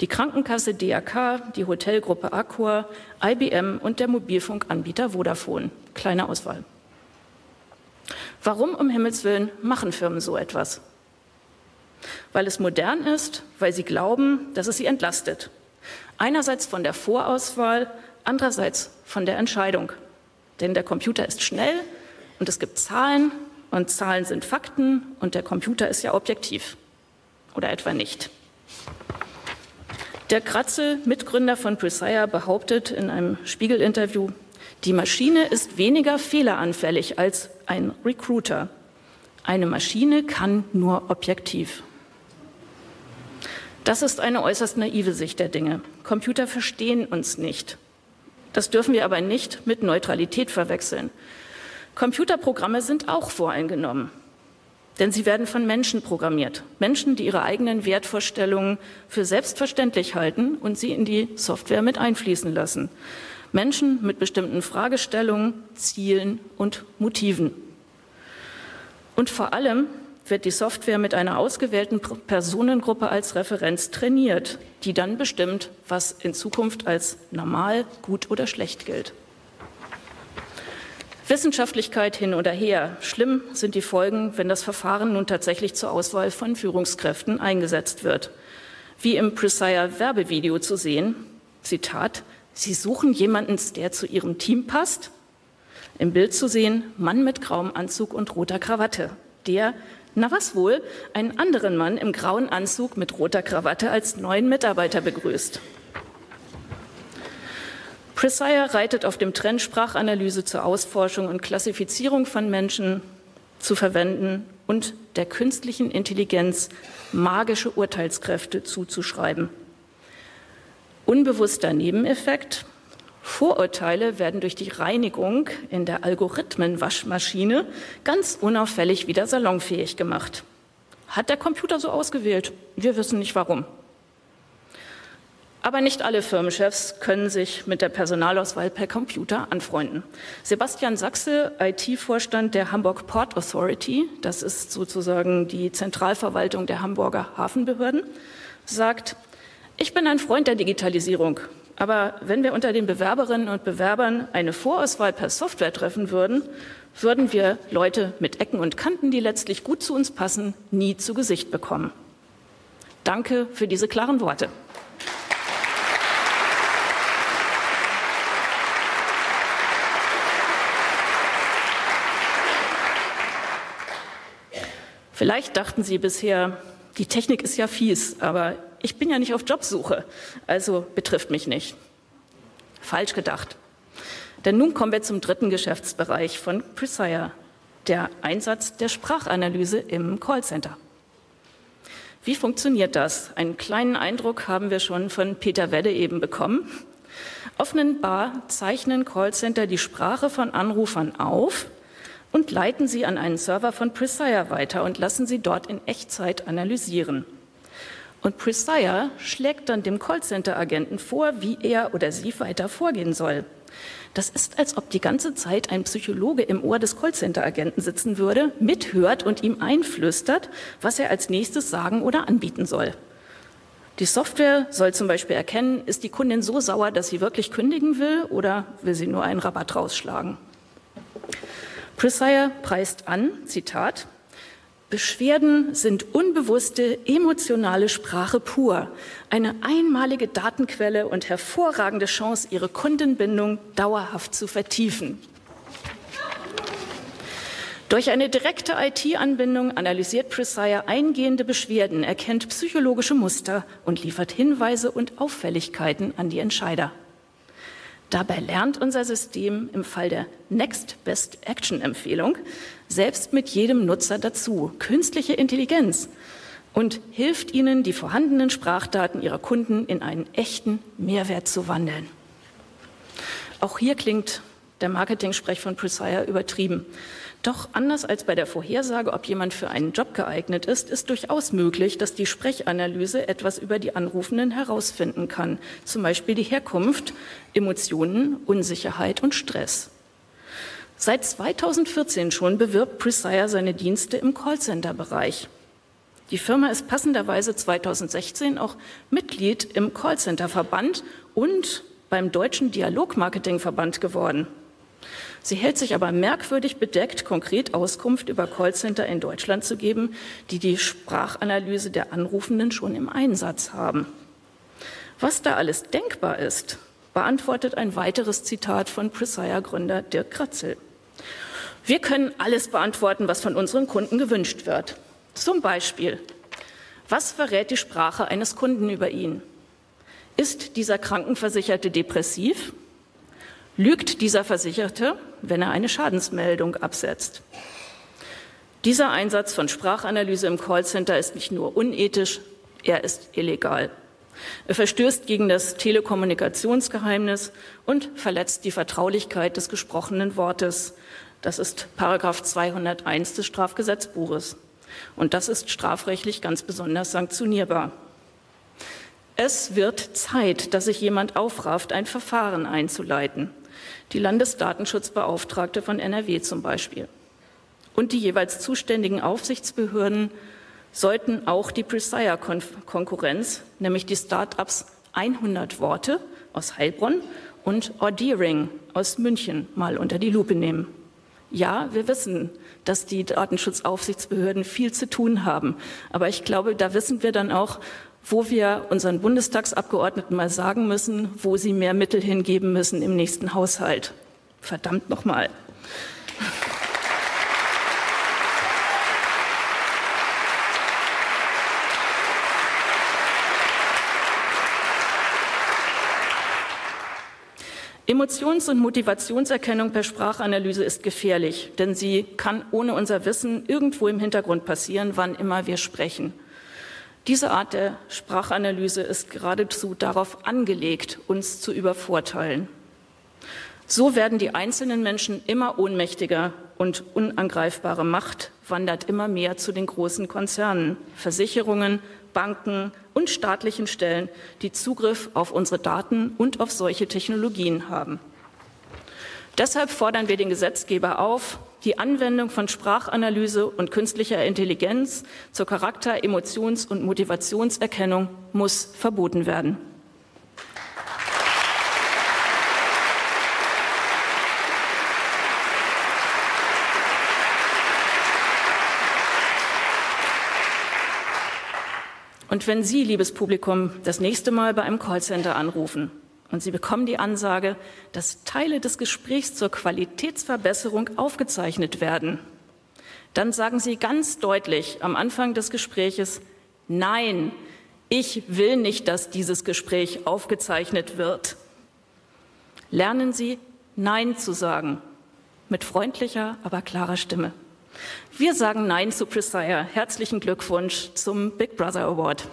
die Krankenkasse DAK, die Hotelgruppe Accor, IBM und der Mobilfunkanbieter Vodafone. Kleine Auswahl. Warum um Himmels willen machen Firmen so etwas? Weil es modern ist, weil sie glauben, dass es sie entlastet, Einerseits von der Vorauswahl, andererseits von der Entscheidung. Denn der Computer ist schnell und es gibt Zahlen und Zahlen sind Fakten und der Computer ist ja objektiv. oder etwa nicht? Der Kratzel, Mitgründer von Presire, behauptet in einem Spiegel-Interview, die Maschine ist weniger fehleranfällig als ein Recruiter. Eine Maschine kann nur objektiv. Das ist eine äußerst naive Sicht der Dinge. Computer verstehen uns nicht. Das dürfen wir aber nicht mit Neutralität verwechseln. Computerprogramme sind auch voreingenommen, denn sie werden von Menschen programmiert. Menschen, die ihre eigenen Wertvorstellungen für selbstverständlich halten und sie in die Software mit einfließen lassen. Menschen mit bestimmten Fragestellungen, Zielen und Motiven. Und vor allem wird die Software mit einer ausgewählten Personengruppe als Referenz trainiert, die dann bestimmt, was in Zukunft als normal, gut oder schlecht gilt. Wissenschaftlichkeit hin oder her. Schlimm sind die Folgen, wenn das Verfahren nun tatsächlich zur Auswahl von Führungskräften eingesetzt wird. Wie im Presire Werbevideo zu sehen, Zitat, Sie suchen jemanden, der zu Ihrem Team passt? Im Bild zu sehen, Mann mit grauem Anzug und roter Krawatte, der na was wohl, einen anderen Mann im grauen Anzug mit roter Krawatte als neuen Mitarbeiter begrüßt. Presire reitet auf dem Trend, Sprachanalyse zur Ausforschung und Klassifizierung von Menschen zu verwenden und der künstlichen Intelligenz magische Urteilskräfte zuzuschreiben. Unbewusster Nebeneffekt, Vorurteile werden durch die Reinigung in der Algorithmenwaschmaschine ganz unauffällig wieder salonfähig gemacht. Hat der Computer so ausgewählt? Wir wissen nicht warum. Aber nicht alle Firmenchefs können sich mit der Personalauswahl per Computer anfreunden. Sebastian Sachse, IT-Vorstand der Hamburg Port Authority, das ist sozusagen die Zentralverwaltung der Hamburger Hafenbehörden, sagt, ich bin ein Freund der Digitalisierung. Aber wenn wir unter den Bewerberinnen und Bewerbern eine Vorauswahl per Software treffen würden, würden wir Leute mit Ecken und Kanten, die letztlich gut zu uns passen, nie zu Gesicht bekommen. Danke für diese klaren Worte. Vielleicht dachten Sie bisher, die Technik ist ja fies, aber ich bin ja nicht auf Jobsuche, also betrifft mich nicht. Falsch gedacht. Denn nun kommen wir zum dritten Geschäftsbereich von Presire, der Einsatz der Sprachanalyse im Callcenter. Wie funktioniert das? Einen kleinen Eindruck haben wir schon von Peter Wedde eben bekommen. Offenbar zeichnen Callcenter die Sprache von Anrufern auf und leiten sie an einen Server von Presire weiter und lassen sie dort in Echtzeit analysieren. Und Presire schlägt dann dem Callcenter-Agenten vor, wie er oder sie weiter vorgehen soll. Das ist, als ob die ganze Zeit ein Psychologe im Ohr des Callcenter-Agenten sitzen würde, mithört und ihm einflüstert, was er als nächstes sagen oder anbieten soll. Die Software soll zum Beispiel erkennen, ist die Kundin so sauer, dass sie wirklich kündigen will oder will sie nur einen Rabatt rausschlagen. Presire preist an, Zitat, Beschwerden sind unbewusste, emotionale Sprache pur, eine einmalige Datenquelle und hervorragende Chance, ihre Kundenbindung dauerhaft zu vertiefen. Durch eine direkte IT-Anbindung analysiert Presire eingehende Beschwerden, erkennt psychologische Muster und liefert Hinweise und Auffälligkeiten an die Entscheider. Dabei lernt unser System im Fall der Next Best Action Empfehlung selbst mit jedem Nutzer dazu, künstliche Intelligenz, und hilft ihnen, die vorhandenen Sprachdaten ihrer Kunden in einen echten Mehrwert zu wandeln. Auch hier klingt der Marketing-Sprech von Presire übertrieben. Doch anders als bei der Vorhersage, ob jemand für einen Job geeignet ist, ist durchaus möglich, dass die Sprechanalyse etwas über die Anrufenden herausfinden kann. Zum Beispiel die Herkunft, Emotionen, Unsicherheit und Stress. Seit 2014 schon bewirbt Presire seine Dienste im Callcenter-Bereich. Die Firma ist passenderweise 2016 auch Mitglied im Callcenter-Verband und beim Deutschen Dialogmarketing-Verband geworden. Sie hält sich aber merkwürdig bedeckt, konkret Auskunft über Callcenter in Deutschland zu geben, die die Sprachanalyse der Anrufenden schon im Einsatz haben. Was da alles denkbar ist, beantwortet ein weiteres Zitat von Presire-Gründer Dirk Kratzel. Wir können alles beantworten, was von unseren Kunden gewünscht wird. Zum Beispiel, Was verrät die Sprache eines Kunden über ihn? Ist dieser Krankenversicherte depressiv? Lügt dieser Versicherte, wenn er eine Schadensmeldung absetzt? Dieser Einsatz von Sprachanalyse im Callcenter ist nicht nur unethisch, er ist illegal. Er verstößt gegen das Telekommunikationsgeheimnis und verletzt die Vertraulichkeit des gesprochenen Wortes. Das ist Paragraph 201 des Strafgesetzbuches. Und das ist strafrechtlich ganz besonders sanktionierbar. Es wird Zeit, dass sich jemand aufrafft, ein Verfahren einzuleiten. Die Landesdatenschutzbeauftragte von NRW zum Beispiel. Und die jeweils zuständigen Aufsichtsbehörden sollten auch die Presire-Konkurrenz, nämlich die Start-ups 100 Worte aus Heilbronn und Ordeering aus München, mal unter die Lupe nehmen. Ja, wir wissen, dass die Datenschutzaufsichtsbehörden viel zu tun haben. Aber ich glaube, da wissen wir dann auch, wo wir unseren Bundestagsabgeordneten mal sagen müssen, wo sie mehr Mittel hingeben müssen im nächsten Haushalt. Verdammt nochmal. Emotions- und Motivationserkennung per Sprachanalyse ist gefährlich, denn sie kann ohne unser Wissen irgendwo im Hintergrund passieren, wann immer wir sprechen. Diese Art der Sprachanalyse ist geradezu darauf angelegt, uns zu übervorteilen. So werden die einzelnen Menschen immer ohnmächtiger und unangreifbare Macht wandert immer mehr zu den großen Konzernen, Versicherungen, Banken und staatlichen Stellen, die Zugriff auf unsere Daten und auf solche Technologien haben. Deshalb fordern wir den Gesetzgeber auf, die Anwendung von Sprachanalyse und künstlicher Intelligenz zur Charakter-, Emotions- und Motivationserkennung muss verboten werden. Und wenn Sie, liebes Publikum, das nächste Mal bei einem Callcenter anrufen und Sie bekommen die Ansage, dass Teile des Gesprächs zur Qualitätsverbesserung aufgezeichnet werden, dann sagen Sie ganz deutlich am Anfang des Gespräches, nein, ich will nicht, dass dieses Gespräch aufgezeichnet wird. Lernen Sie, Nein zu sagen, mit freundlicher, aber klarer Stimme. Wir sagen Nein zu Presire. Herzlichen Glückwunsch zum Big Brother Award.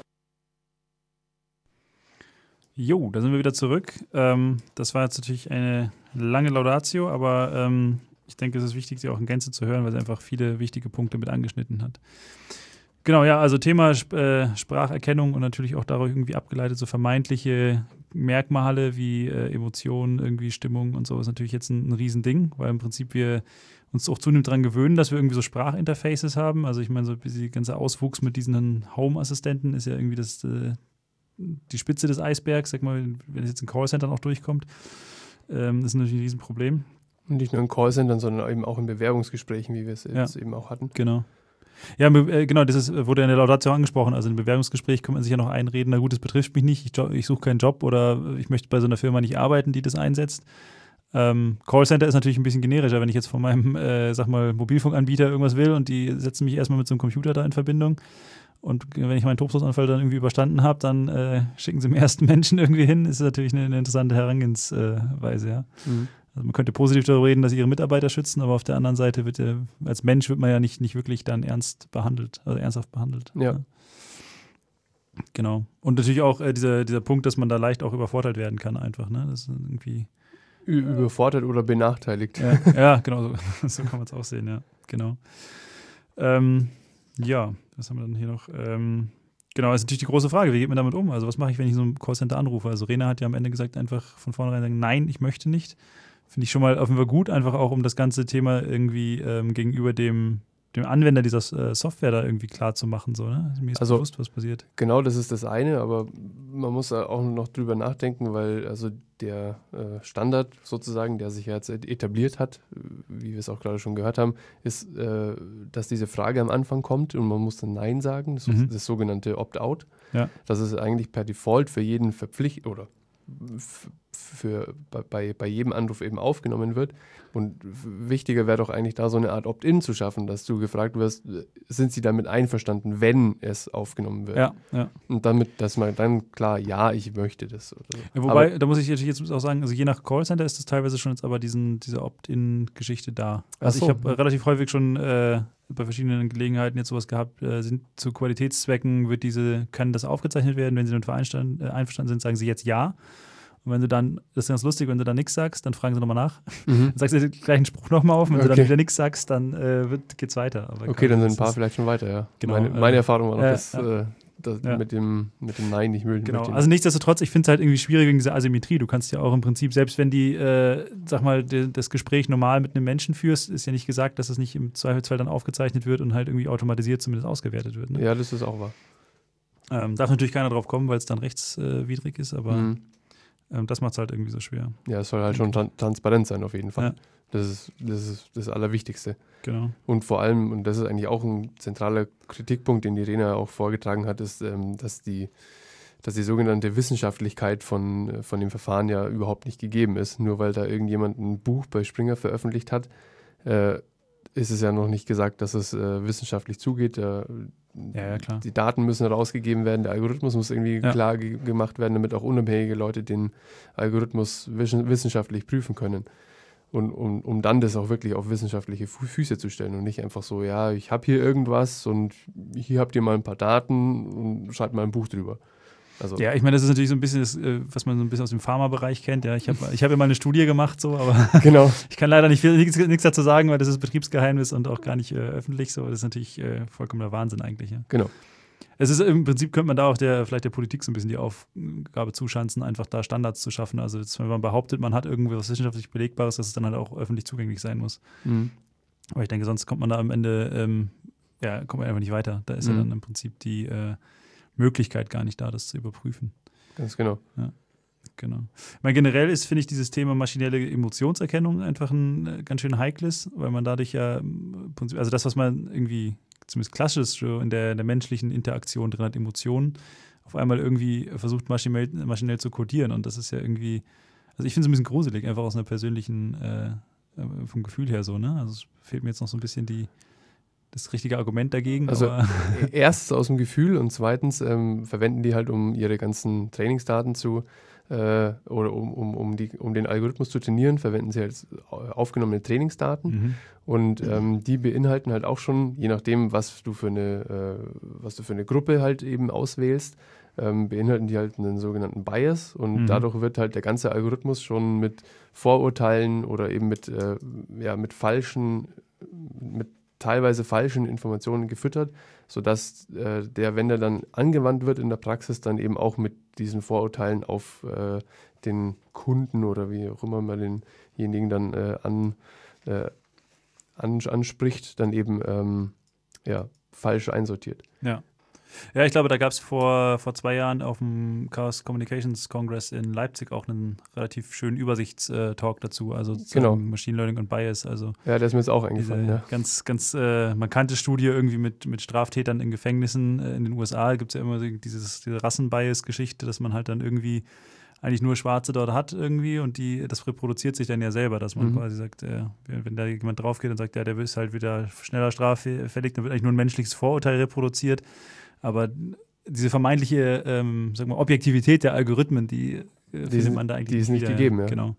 Jo, da sind wir wieder zurück. Ähm, das war jetzt natürlich eine lange Laudatio, aber ähm, ich denke, es ist wichtig, sie auch in Gänze zu hören, weil sie einfach viele wichtige Punkte mit angeschnitten hat. Genau, ja, also Thema äh, Spracherkennung und natürlich auch darauf irgendwie abgeleitet so vermeintliche Merkmale wie äh, Emotionen, irgendwie Stimmung und so ist natürlich jetzt ein, ein Riesending, weil im Prinzip wir uns auch zunehmend daran gewöhnen, dass wir irgendwie so Sprachinterfaces haben. Also ich meine, so die ganze Auswuchs mit diesen Home-Assistenten ist ja irgendwie das, äh, die Spitze des Eisbergs, sag mal, wenn es jetzt in Callcentern auch durchkommt, ähm, ist natürlich ein Riesenproblem. Und nicht nur in Callcentern, sondern eben auch in Bewerbungsgesprächen, wie wir es ja. eben auch hatten. Genau. Ja, äh, genau, das ist, wurde ja in der Laudatio angesprochen. Also im Bewerbungsgespräch kann man sich ja noch einreden, na gut, das betrifft mich nicht, ich, ich suche keinen Job oder ich möchte bei so einer Firma nicht arbeiten, die das einsetzt. Ähm, Callcenter ist natürlich ein bisschen generischer, wenn ich jetzt von meinem, äh, sag mal, Mobilfunkanbieter irgendwas will und die setzen mich erstmal mit so einem Computer da in Verbindung. Und wenn ich meinen Tobsuchsanfall dann irgendwie überstanden habe, dann äh, schicken sie mir ersten Menschen irgendwie hin. Das ist natürlich eine, eine interessante Herangehensweise, ja. Mhm. Also man könnte positiv darüber reden, dass sie ihre Mitarbeiter schützen, aber auf der anderen Seite wird ja, als Mensch wird man ja nicht, nicht wirklich dann ernst behandelt, also ernsthaft behandelt. Ja. ja. Genau. Und natürlich auch äh, dieser, dieser Punkt, dass man da leicht auch übervorteilt werden kann, einfach, ne? Das ist irgendwie überfordert oder benachteiligt. Ja, ja genau, so, so kann man es auch sehen, ja, genau. Ähm, ja, was haben wir dann hier noch? Ähm, genau, ist natürlich die große Frage, wie geht man damit um? Also was mache ich, wenn ich so ein Callcenter anrufe? Also Rena hat ja am Ende gesagt, einfach von vornherein sagen, nein, ich möchte nicht. Finde ich schon mal auf jeden Fall gut, einfach auch um das ganze Thema irgendwie ähm, gegenüber dem dem Anwender dieser äh, Software da irgendwie klar zu machen. So, ne? Mir ist also, bewusst, was passiert. Genau, das ist das eine, aber man muss auch noch drüber nachdenken, weil also der äh, Standard sozusagen, der sich jetzt etabliert hat, wie wir es auch gerade schon gehört haben, ist, äh, dass diese Frage am Anfang kommt und man muss dann Nein sagen, das, mhm. das sogenannte Opt-out. Ja. Das ist eigentlich per Default für jeden verpflichtet oder für, bei, bei jedem Anruf eben aufgenommen wird. Und wichtiger wäre doch eigentlich da so eine Art Opt-in zu schaffen, dass du gefragt wirst, sind sie damit einverstanden, wenn es aufgenommen wird? Ja, ja. Und damit, dass man dann klar, ja, ich möchte das. So. Ja, wobei, aber, da muss ich jetzt auch sagen, also je nach Callcenter ist das teilweise schon jetzt aber diesen, diese Opt-in-Geschichte da. Also so. ich habe relativ häufig schon äh, bei verschiedenen Gelegenheiten jetzt sowas gehabt, äh, sind zu Qualitätszwecken, wird diese, kann das aufgezeichnet werden, wenn sie damit äh, einverstanden sind, sagen sie jetzt ja. Und wenn du dann, das ist ganz lustig, wenn du dann nichts sagst, dann fragen sie nochmal nach. Mhm. Dann sagst du den gleichen Spruch nochmal auf. Und wenn okay. du dann wieder nichts sagst, dann äh, wird, geht's weiter. Aber okay, dann sind ein paar vielleicht schon weiter, ja. Genau, meine, meine äh, Erfahrung war noch, dass äh, das ja. mit, dem, mit dem Nein nicht möglich Genau, also nichtsdestotrotz, ich finde es halt irgendwie schwierig wegen dieser Asymmetrie. Du kannst ja auch im Prinzip, selbst wenn die, äh, sag mal, die, das Gespräch normal mit einem Menschen führst, ist ja nicht gesagt, dass es nicht im Zweifelsfall dann aufgezeichnet wird und halt irgendwie automatisiert zumindest ausgewertet wird. Ne? Ja, das ist auch wahr. Ähm, darf natürlich keiner drauf kommen, weil es dann rechtswidrig ist, aber mhm. Ähm, das macht es halt irgendwie so schwer. Ja, es soll halt schon transparent sein, auf jeden Fall. Ja. Das ist, das ist das Allerwichtigste. Genau. Und vor allem, und das ist eigentlich auch ein zentraler Kritikpunkt, den Irena auch vorgetragen hat, ist, ähm, dass, die, dass die sogenannte Wissenschaftlichkeit von, äh, von dem Verfahren ja überhaupt nicht gegeben ist. Nur weil da irgendjemand ein Buch bei Springer veröffentlicht hat, äh, ist es ja noch nicht gesagt, dass es äh, wissenschaftlich zugeht. Äh, ja, ja, klar. Die Daten müssen rausgegeben werden, der Algorithmus muss irgendwie ja. klar ge gemacht werden, damit auch unabhängige Leute den Algorithmus wissenschaftlich prüfen können. Und um, um dann das auch wirklich auf wissenschaftliche Füße zu stellen und nicht einfach so, ja, ich habe hier irgendwas und hier habt ihr mal ein paar Daten und schreibt mal ein Buch drüber. Also ja, ich meine, das ist natürlich so ein bisschen das, äh, was man so ein bisschen aus dem Pharmabereich kennt. Ja, ich habe ich hab ja mal eine Studie gemacht, so, aber genau. ich kann leider nicht viel, nichts, nichts, dazu sagen, weil das ist Betriebsgeheimnis und auch gar nicht äh, öffentlich. So, das ist natürlich äh, vollkommener Wahnsinn eigentlich. Ja. Genau es ist im Prinzip könnte man da auch der, vielleicht der Politik so ein bisschen die Aufgabe zuschanzen, einfach da Standards zu schaffen. Also jetzt, wenn man behauptet, man hat irgendwie was wissenschaftlich Belegbares, dass es dann halt auch öffentlich zugänglich sein muss. Mhm. Aber ich denke, sonst kommt man da am Ende, ähm, ja, kommt man einfach nicht weiter. Da ist mhm. ja dann im Prinzip die äh, Möglichkeit gar nicht da, das zu überprüfen. Ganz genau. Ja. Genau. Ich meine, generell ist, finde ich, dieses Thema maschinelle Emotionserkennung einfach ein äh, ganz schön heikles, weil man dadurch ja, also das, was man irgendwie zumindest klassisch in der, in der menschlichen Interaktion drin hat, Emotionen, auf einmal irgendwie versucht, maschinell, maschinell zu codieren. Und das ist ja irgendwie, also ich finde es ein bisschen gruselig, einfach aus einer persönlichen, äh, äh, vom Gefühl her so, ne? Also es fehlt mir jetzt noch so ein bisschen die, das richtige Argument dagegen. Also e-, erstens aus dem Gefühl und zweitens ähm, verwenden die halt, um ihre ganzen Trainingsdaten zu äh, oder um, um, um, die, um den Algorithmus zu trainieren, verwenden sie halt aufgenommene Trainingsdaten. Mhm. Und ähm, die beinhalten halt auch schon, je nachdem, was du für eine, äh, was du für eine Gruppe halt eben auswählst, ähm, beinhalten die halt einen sogenannten Bias und mhm. dadurch wird halt der ganze Algorithmus schon mit Vorurteilen oder eben mit, äh, ja, mit falschen, mit teilweise falschen Informationen gefüttert, sodass äh, der, wenn der dann angewandt wird in der Praxis, dann eben auch mit diesen Vorurteilen auf äh, den Kunden oder wie auch immer man denjenigen dann äh, an, äh, anspricht, dann eben ähm, ja, falsch einsortiert. Ja. Ja, ich glaube, da gab es vor, vor zwei Jahren auf dem Chaos Communications Congress in Leipzig auch einen relativ schönen Übersichtstalk dazu, also genau. Machine Learning und Bias. Also ja, der ist mir jetzt auch eingefallen. Ja. Ganz, ganz äh, markante Studie irgendwie mit, mit Straftätern in Gefängnissen äh, in den USA. Gibt es ja immer dieses, diese Rassenbias-Geschichte, dass man halt dann irgendwie eigentlich nur Schwarze dort hat irgendwie und die, das reproduziert sich dann ja selber, dass man mhm. quasi sagt, äh, wenn da jemand drauf geht und sagt, ja, der ist halt wieder schneller straffällig, dann wird eigentlich nur ein menschliches Vorurteil reproduziert. Aber diese vermeintliche ähm, sag mal, Objektivität der Algorithmen, die, äh, die findet man da eigentlich die ist nicht wieder, gegeben. Ja. Genau.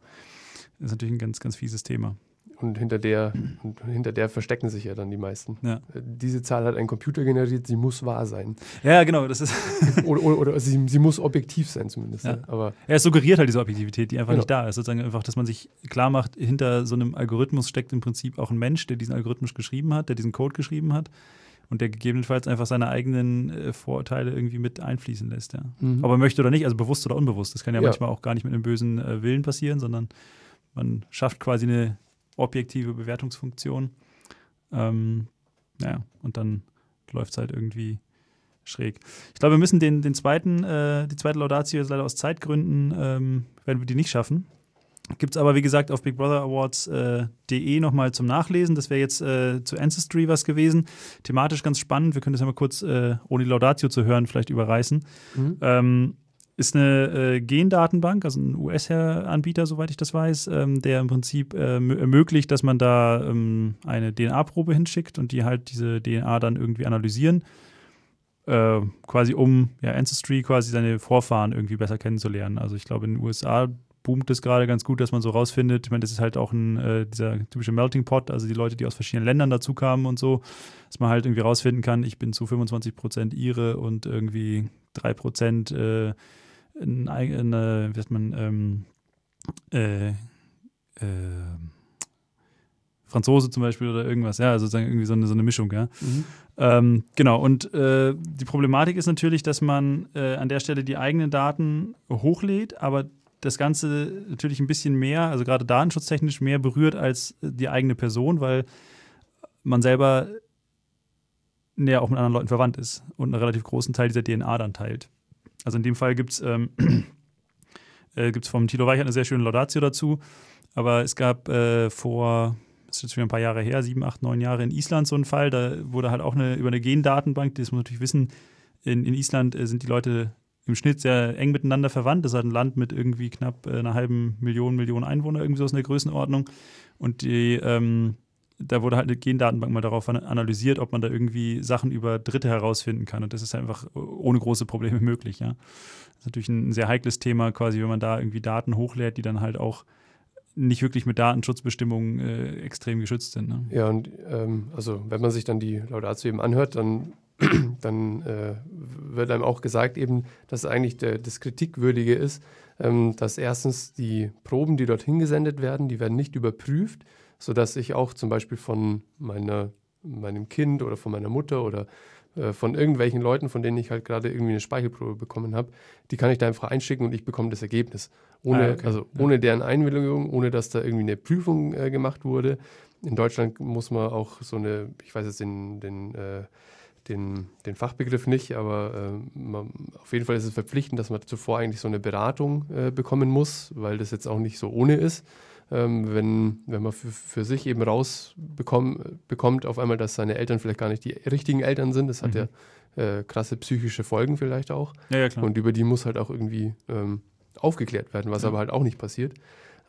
Das ist natürlich ein ganz, ganz fieses Thema. Und hinter der, und hinter der verstecken sich ja dann die meisten. Ja. Äh, diese Zahl hat ein Computer generiert, sie muss wahr sein. Ja, genau. Das ist oder, oder, oder sie, sie, muss objektiv sein zumindest. Ja. Aber er suggeriert halt diese Objektivität, die einfach genau. nicht da ist. Sozusagen einfach, dass man sich klar macht, hinter so einem Algorithmus steckt im Prinzip auch ein Mensch, der diesen Algorithmus geschrieben hat, der diesen Code geschrieben hat und der gegebenenfalls einfach seine eigenen äh, Vorurteile irgendwie mit einfließen lässt. Ja. Mhm. Aber möchte oder nicht, also bewusst oder unbewusst. Das kann ja, ja. manchmal auch gar nicht mit einem bösen äh, Willen passieren, sondern man schafft quasi eine objektive Bewertungsfunktion. Ähm, ja, und dann läuft es halt irgendwie schräg. Ich glaube, wir müssen den, den zweiten, äh, die zweite Laudatio jetzt leider aus Zeitgründen, ähm, werden wir die nicht schaffen. Gibt es aber, wie gesagt, auf bigbrotherawards.de äh, nochmal zum Nachlesen. Das wäre jetzt äh, zu Ancestry was gewesen. Thematisch ganz spannend. Wir können das ja mal kurz, äh, ohne Laudatio zu hören, vielleicht überreißen. Mhm. Ähm, ist eine äh, Gendatenbank, also ein US-Anbieter, soweit ich das weiß, ähm, der im Prinzip äh, ermöglicht, dass man da ähm, eine DNA-Probe hinschickt und die halt diese DNA dann irgendwie analysieren, äh, quasi um ja, Ancestry, quasi seine Vorfahren irgendwie besser kennenzulernen. Also ich glaube, in den USA boomt es gerade ganz gut, dass man so rausfindet. Ich meine, das ist halt auch ein, äh, dieser typische Melting Pot, also die Leute, die aus verschiedenen Ländern dazu kamen und so, dass man halt irgendwie rausfinden kann, ich bin zu 25 Prozent Ire und irgendwie 3 Prozent äh, eine, wie sagt man, ähm, äh, äh, Franzose zum Beispiel oder irgendwas, ja, also sozusagen irgendwie so eine, so eine Mischung, ja. Mhm. Ähm, genau, und äh, die Problematik ist natürlich, dass man äh, an der Stelle die eigenen Daten hochlädt, aber das Ganze natürlich ein bisschen mehr, also gerade datenschutztechnisch mehr berührt als die eigene Person, weil man selber näher auch mit anderen Leuten verwandt ist und einen relativ großen Teil dieser DNA dann teilt. Also in dem Fall gibt es ähm, äh, vom Tilo Weichert eine sehr schöne Laudatio dazu, aber es gab äh, vor, das ist jetzt schon ein paar Jahre her, sieben, acht, neun Jahre in Island so ein Fall, da wurde halt auch eine, über eine Gendatenbank, das muss man natürlich wissen, in, in Island äh, sind die Leute im Schnitt sehr eng miteinander verwandt. Das ist halt ein Land mit irgendwie knapp äh, einer halben Million, Millionen Einwohner, irgendwie so aus der Größenordnung. Und die, ähm, da wurde halt eine Gendatenbank mal darauf analysiert, ob man da irgendwie Sachen über Dritte herausfinden kann. Und das ist einfach ohne große Probleme möglich, ja. Das ist natürlich ein sehr heikles Thema, quasi, wenn man da irgendwie Daten hochlädt, die dann halt auch nicht wirklich mit Datenschutzbestimmungen äh, extrem geschützt sind. Ne? Ja, und ähm, also wenn man sich dann die Laudatio eben anhört, dann dann äh, wird einem auch gesagt, eben, dass eigentlich der, das Kritikwürdige ist, ähm, dass erstens die Proben, die dorthin gesendet werden, die werden nicht überprüft, sodass ich auch zum Beispiel von meiner, meinem Kind oder von meiner Mutter oder äh, von irgendwelchen Leuten, von denen ich halt gerade irgendwie eine Speichelprobe bekommen habe, die kann ich da einfach einschicken und ich bekomme das Ergebnis. Ohne, ah, okay. also ohne deren Einwilligung, ohne dass da irgendwie eine Prüfung äh, gemacht wurde. In Deutschland muss man auch so eine, ich weiß jetzt den, den äh, den, den Fachbegriff nicht, aber äh, man, auf jeden Fall ist es verpflichtend, dass man zuvor eigentlich so eine Beratung äh, bekommen muss, weil das jetzt auch nicht so ohne ist. Ähm, wenn, wenn man für, für sich eben rausbekommt, auf einmal, dass seine Eltern vielleicht gar nicht die richtigen Eltern sind, das hat mhm. ja äh, krasse psychische Folgen vielleicht auch. Ja, ja, klar. Und über die muss halt auch irgendwie ähm, aufgeklärt werden, was ja. aber halt auch nicht passiert.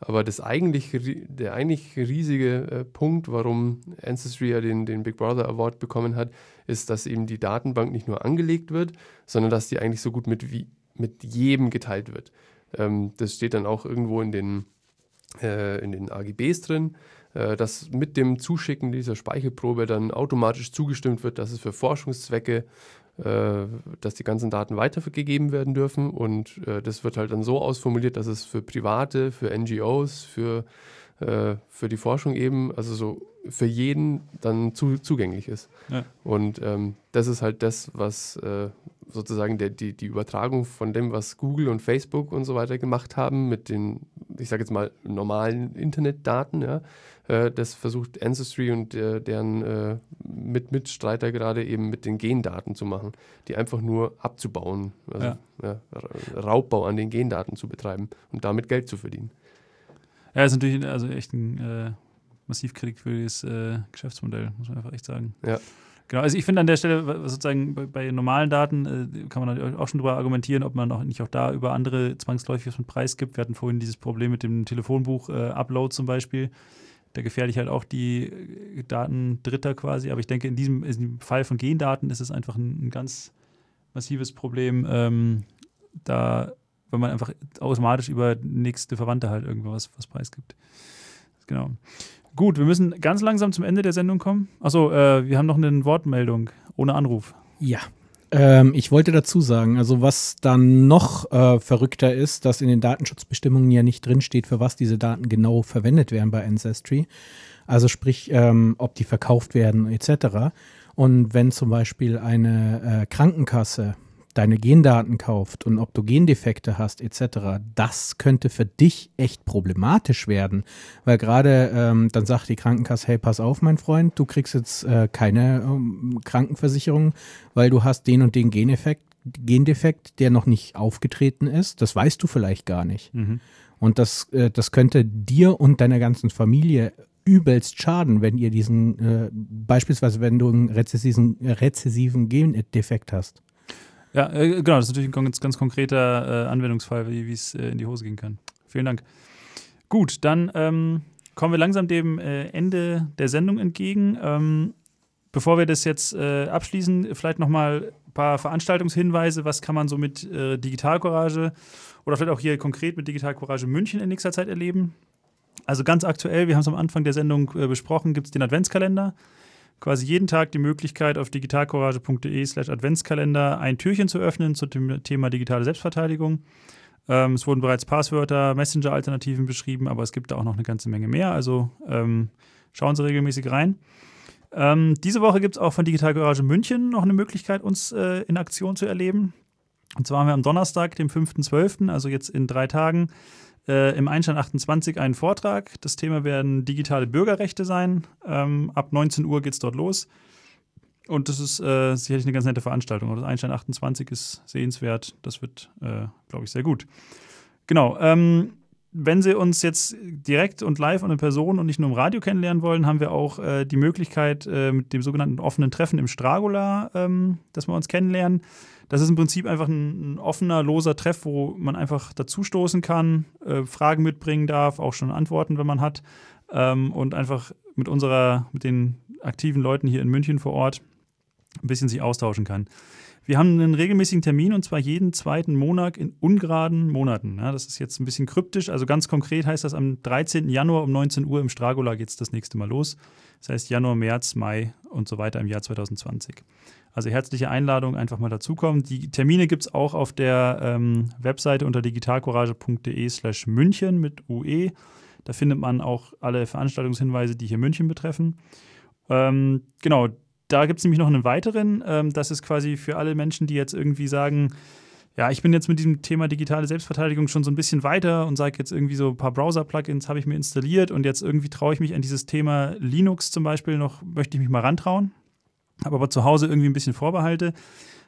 Aber das eigentlich, der eigentlich riesige äh, Punkt, warum Ancestry ja den, den Big Brother Award bekommen hat, ist, dass eben die Datenbank nicht nur angelegt wird, sondern dass die eigentlich so gut mit, wie, mit jedem geteilt wird. Ähm, das steht dann auch irgendwo in den, äh, in den AGBs drin, äh, dass mit dem Zuschicken dieser Speichelprobe dann automatisch zugestimmt wird, dass es für Forschungszwecke äh, dass die ganzen Daten weitergegeben werden dürfen. Und äh, das wird halt dann so ausformuliert, dass es für Private, für NGOs, für, äh, für die Forschung eben, also so für jeden dann zu, zugänglich ist. Ja. Und ähm, das ist halt das, was äh, sozusagen der, die, die Übertragung von dem, was Google und Facebook und so weiter gemacht haben, mit den, ich sage jetzt mal, normalen Internetdaten, ja, äh, das versucht Ancestry und äh, deren äh, mit Mitstreiter gerade eben mit den Gendaten zu machen, die einfach nur abzubauen, also ja. Ja, Raubbau an den Gendaten zu betreiben und damit Geld zu verdienen. Ja, ist natürlich also echt ein äh, massiv kritikwürdiges äh, Geschäftsmodell, muss man einfach echt sagen. Ja. Genau, also ich finde an der Stelle sozusagen bei, bei normalen Daten äh, kann man natürlich auch schon darüber argumentieren, ob man auch nicht auch da über andere zwangsläufig mit Preis gibt. Wir hatten vorhin dieses Problem mit dem Telefonbuch-Upload zum Beispiel da gefährde ich halt auch die äh, Daten Dritter quasi. Aber ich denke, in diesem, in diesem Fall von Gendaten ist es einfach ein, ein ganz massives Problem, ähm, da, wenn man einfach automatisch über nächste Verwandte halt irgendwas was preisgibt. Genau. Gut, wir müssen ganz langsam zum Ende der Sendung kommen. Achso, äh, wir haben noch eine Wortmeldung ohne Anruf. Ja, ähm, ich wollte dazu sagen, also was dann noch äh, verrückter ist, dass in den Datenschutzbestimmungen ja nicht drinsteht, für was diese Daten genau verwendet werden bei Ancestry. Also sprich, ähm, ob die verkauft werden etc. Und wenn zum Beispiel eine äh, Krankenkasse deine Gendaten kauft und ob du Gendefekte hast etc., das könnte für dich echt problematisch werden, weil gerade ähm, dann sagt die Krankenkasse, hey, pass auf, mein Freund, du kriegst jetzt äh, keine ähm, Krankenversicherung, weil du hast den und den Geneffekt, Gendefekt, der noch nicht aufgetreten ist. Das weißt du vielleicht gar nicht. Mhm. Und das, äh, das könnte dir und deiner ganzen Familie übelst schaden, wenn ihr diesen, äh, beispielsweise wenn du einen rezessiven, rezessiven Gendefekt hast. Ja, äh, genau, das ist natürlich ein ganz, ganz konkreter äh, Anwendungsfall, wie es äh, in die Hose gehen kann. Vielen Dank. Gut, dann ähm, kommen wir langsam dem äh, Ende der Sendung entgegen. Ähm, bevor wir das jetzt äh, abschließen, vielleicht nochmal ein paar Veranstaltungshinweise. Was kann man so mit äh, Digitalcourage oder vielleicht auch hier konkret mit Digitalcourage München in nächster Zeit erleben? Also ganz aktuell, wir haben es am Anfang der Sendung äh, besprochen, gibt es den Adventskalender. Quasi jeden Tag die Möglichkeit, auf digitalcourage.de slash Adventskalender ein Türchen zu öffnen zu dem Thema digitale Selbstverteidigung. Ähm, es wurden bereits Passwörter, Messenger-Alternativen beschrieben, aber es gibt da auch noch eine ganze Menge mehr. Also ähm, schauen Sie regelmäßig rein. Ähm, diese Woche gibt es auch von Digital Garage München noch eine Möglichkeit, uns äh, in Aktion zu erleben. Und zwar haben wir am Donnerstag, dem 5.12., also jetzt in drei Tagen, äh, im Einstein 28 einen Vortrag. Das Thema werden digitale Bürgerrechte sein. Ähm, ab 19 Uhr geht es dort los. Und das ist äh, sicherlich eine ganz nette Veranstaltung. Das Einstein 28 ist sehenswert. Das wird, äh, glaube ich, sehr gut. Genau. Ähm, wenn Sie uns jetzt direkt und live und in Person und nicht nur im Radio kennenlernen wollen, haben wir auch äh, die Möglichkeit äh, mit dem sogenannten offenen Treffen im Stragola, ähm, dass wir uns kennenlernen. Das ist im Prinzip einfach ein, ein offener, loser Treff, wo man einfach dazustoßen kann, äh, Fragen mitbringen darf, auch schon Antworten, wenn man hat. Ähm, und einfach mit unserer, mit den aktiven Leuten hier in München vor Ort ein bisschen sich austauschen kann. Wir haben einen regelmäßigen Termin und zwar jeden zweiten Monat in ungeraden Monaten. Ja, das ist jetzt ein bisschen kryptisch. Also ganz konkret heißt das, am 13. Januar um 19 Uhr im Stragola geht es das nächste Mal los. Das heißt Januar, März, Mai und so weiter im Jahr 2020. Also herzliche Einladung, einfach mal dazukommen. Die Termine gibt es auch auf der ähm, Webseite unter digitalcourage.de slash München mit UE. Da findet man auch alle Veranstaltungshinweise, die hier München betreffen. Ähm, genau, da gibt es nämlich noch einen weiteren. Ähm, das ist quasi für alle Menschen, die jetzt irgendwie sagen, ja, ich bin jetzt mit diesem Thema digitale Selbstverteidigung schon so ein bisschen weiter und sage jetzt irgendwie so ein paar Browser-Plugins habe ich mir installiert und jetzt irgendwie traue ich mich an dieses Thema Linux zum Beispiel noch, möchte ich mich mal rantrauen, habe aber zu Hause irgendwie ein bisschen Vorbehalte.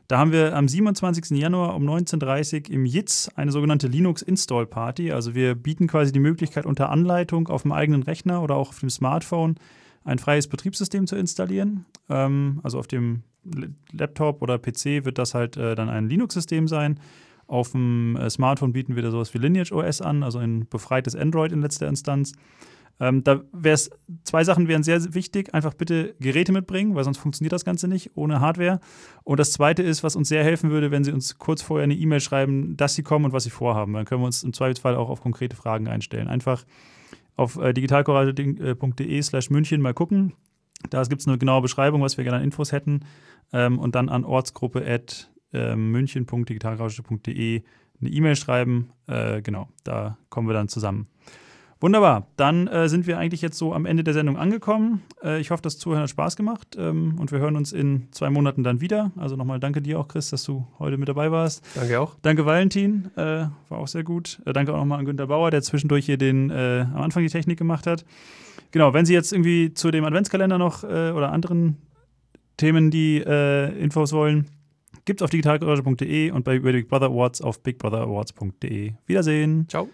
Da haben wir am 27. Januar um 19.30 Uhr im JITS eine sogenannte Linux Install Party. Also wir bieten quasi die Möglichkeit unter Anleitung auf dem eigenen Rechner oder auch auf dem Smartphone ein freies Betriebssystem zu installieren. Ähm, also auf dem Laptop oder PC wird das halt äh, dann ein Linux-System sein. Auf dem äh, Smartphone bieten wir da sowas wie Lineage OS an, also ein befreites Android in letzter Instanz. Ähm, da wäre es, zwei Sachen wären sehr wichtig. Einfach bitte Geräte mitbringen, weil sonst funktioniert das Ganze nicht ohne Hardware. Und das zweite ist, was uns sehr helfen würde, wenn Sie uns kurz vorher eine E-Mail schreiben, dass Sie kommen und was Sie vorhaben. Dann können wir uns im Zweifelsfall auch auf konkrete Fragen einstellen. Einfach auf äh, digitalcourage.de slash München mal gucken. Da gibt es eine genaue Beschreibung, was wir gerne an Infos hätten. Ähm, und dann an ortsgruppe at äh, münchen.digitalcourage.de eine E-Mail schreiben. Äh, genau, da kommen wir dann zusammen. Wunderbar, dann äh, sind wir eigentlich jetzt so am Ende der Sendung angekommen. Äh, ich hoffe, das Zuhören hat Spaß gemacht ähm, und wir hören uns in zwei Monaten dann wieder. Also nochmal danke dir auch, Chris, dass du heute mit dabei warst. Danke auch. Danke, Valentin, äh, war auch sehr gut. Äh, danke auch nochmal an Günter Bauer, der zwischendurch hier den, äh, am Anfang die Technik gemacht hat. Genau, wenn Sie jetzt irgendwie zu dem Adventskalender noch äh, oder anderen Themen die Infos wollen, gibt es auf digitalgarage.de und bei Big Brother Awards auf bigbrother.awards.de. Wiedersehen. Ciao.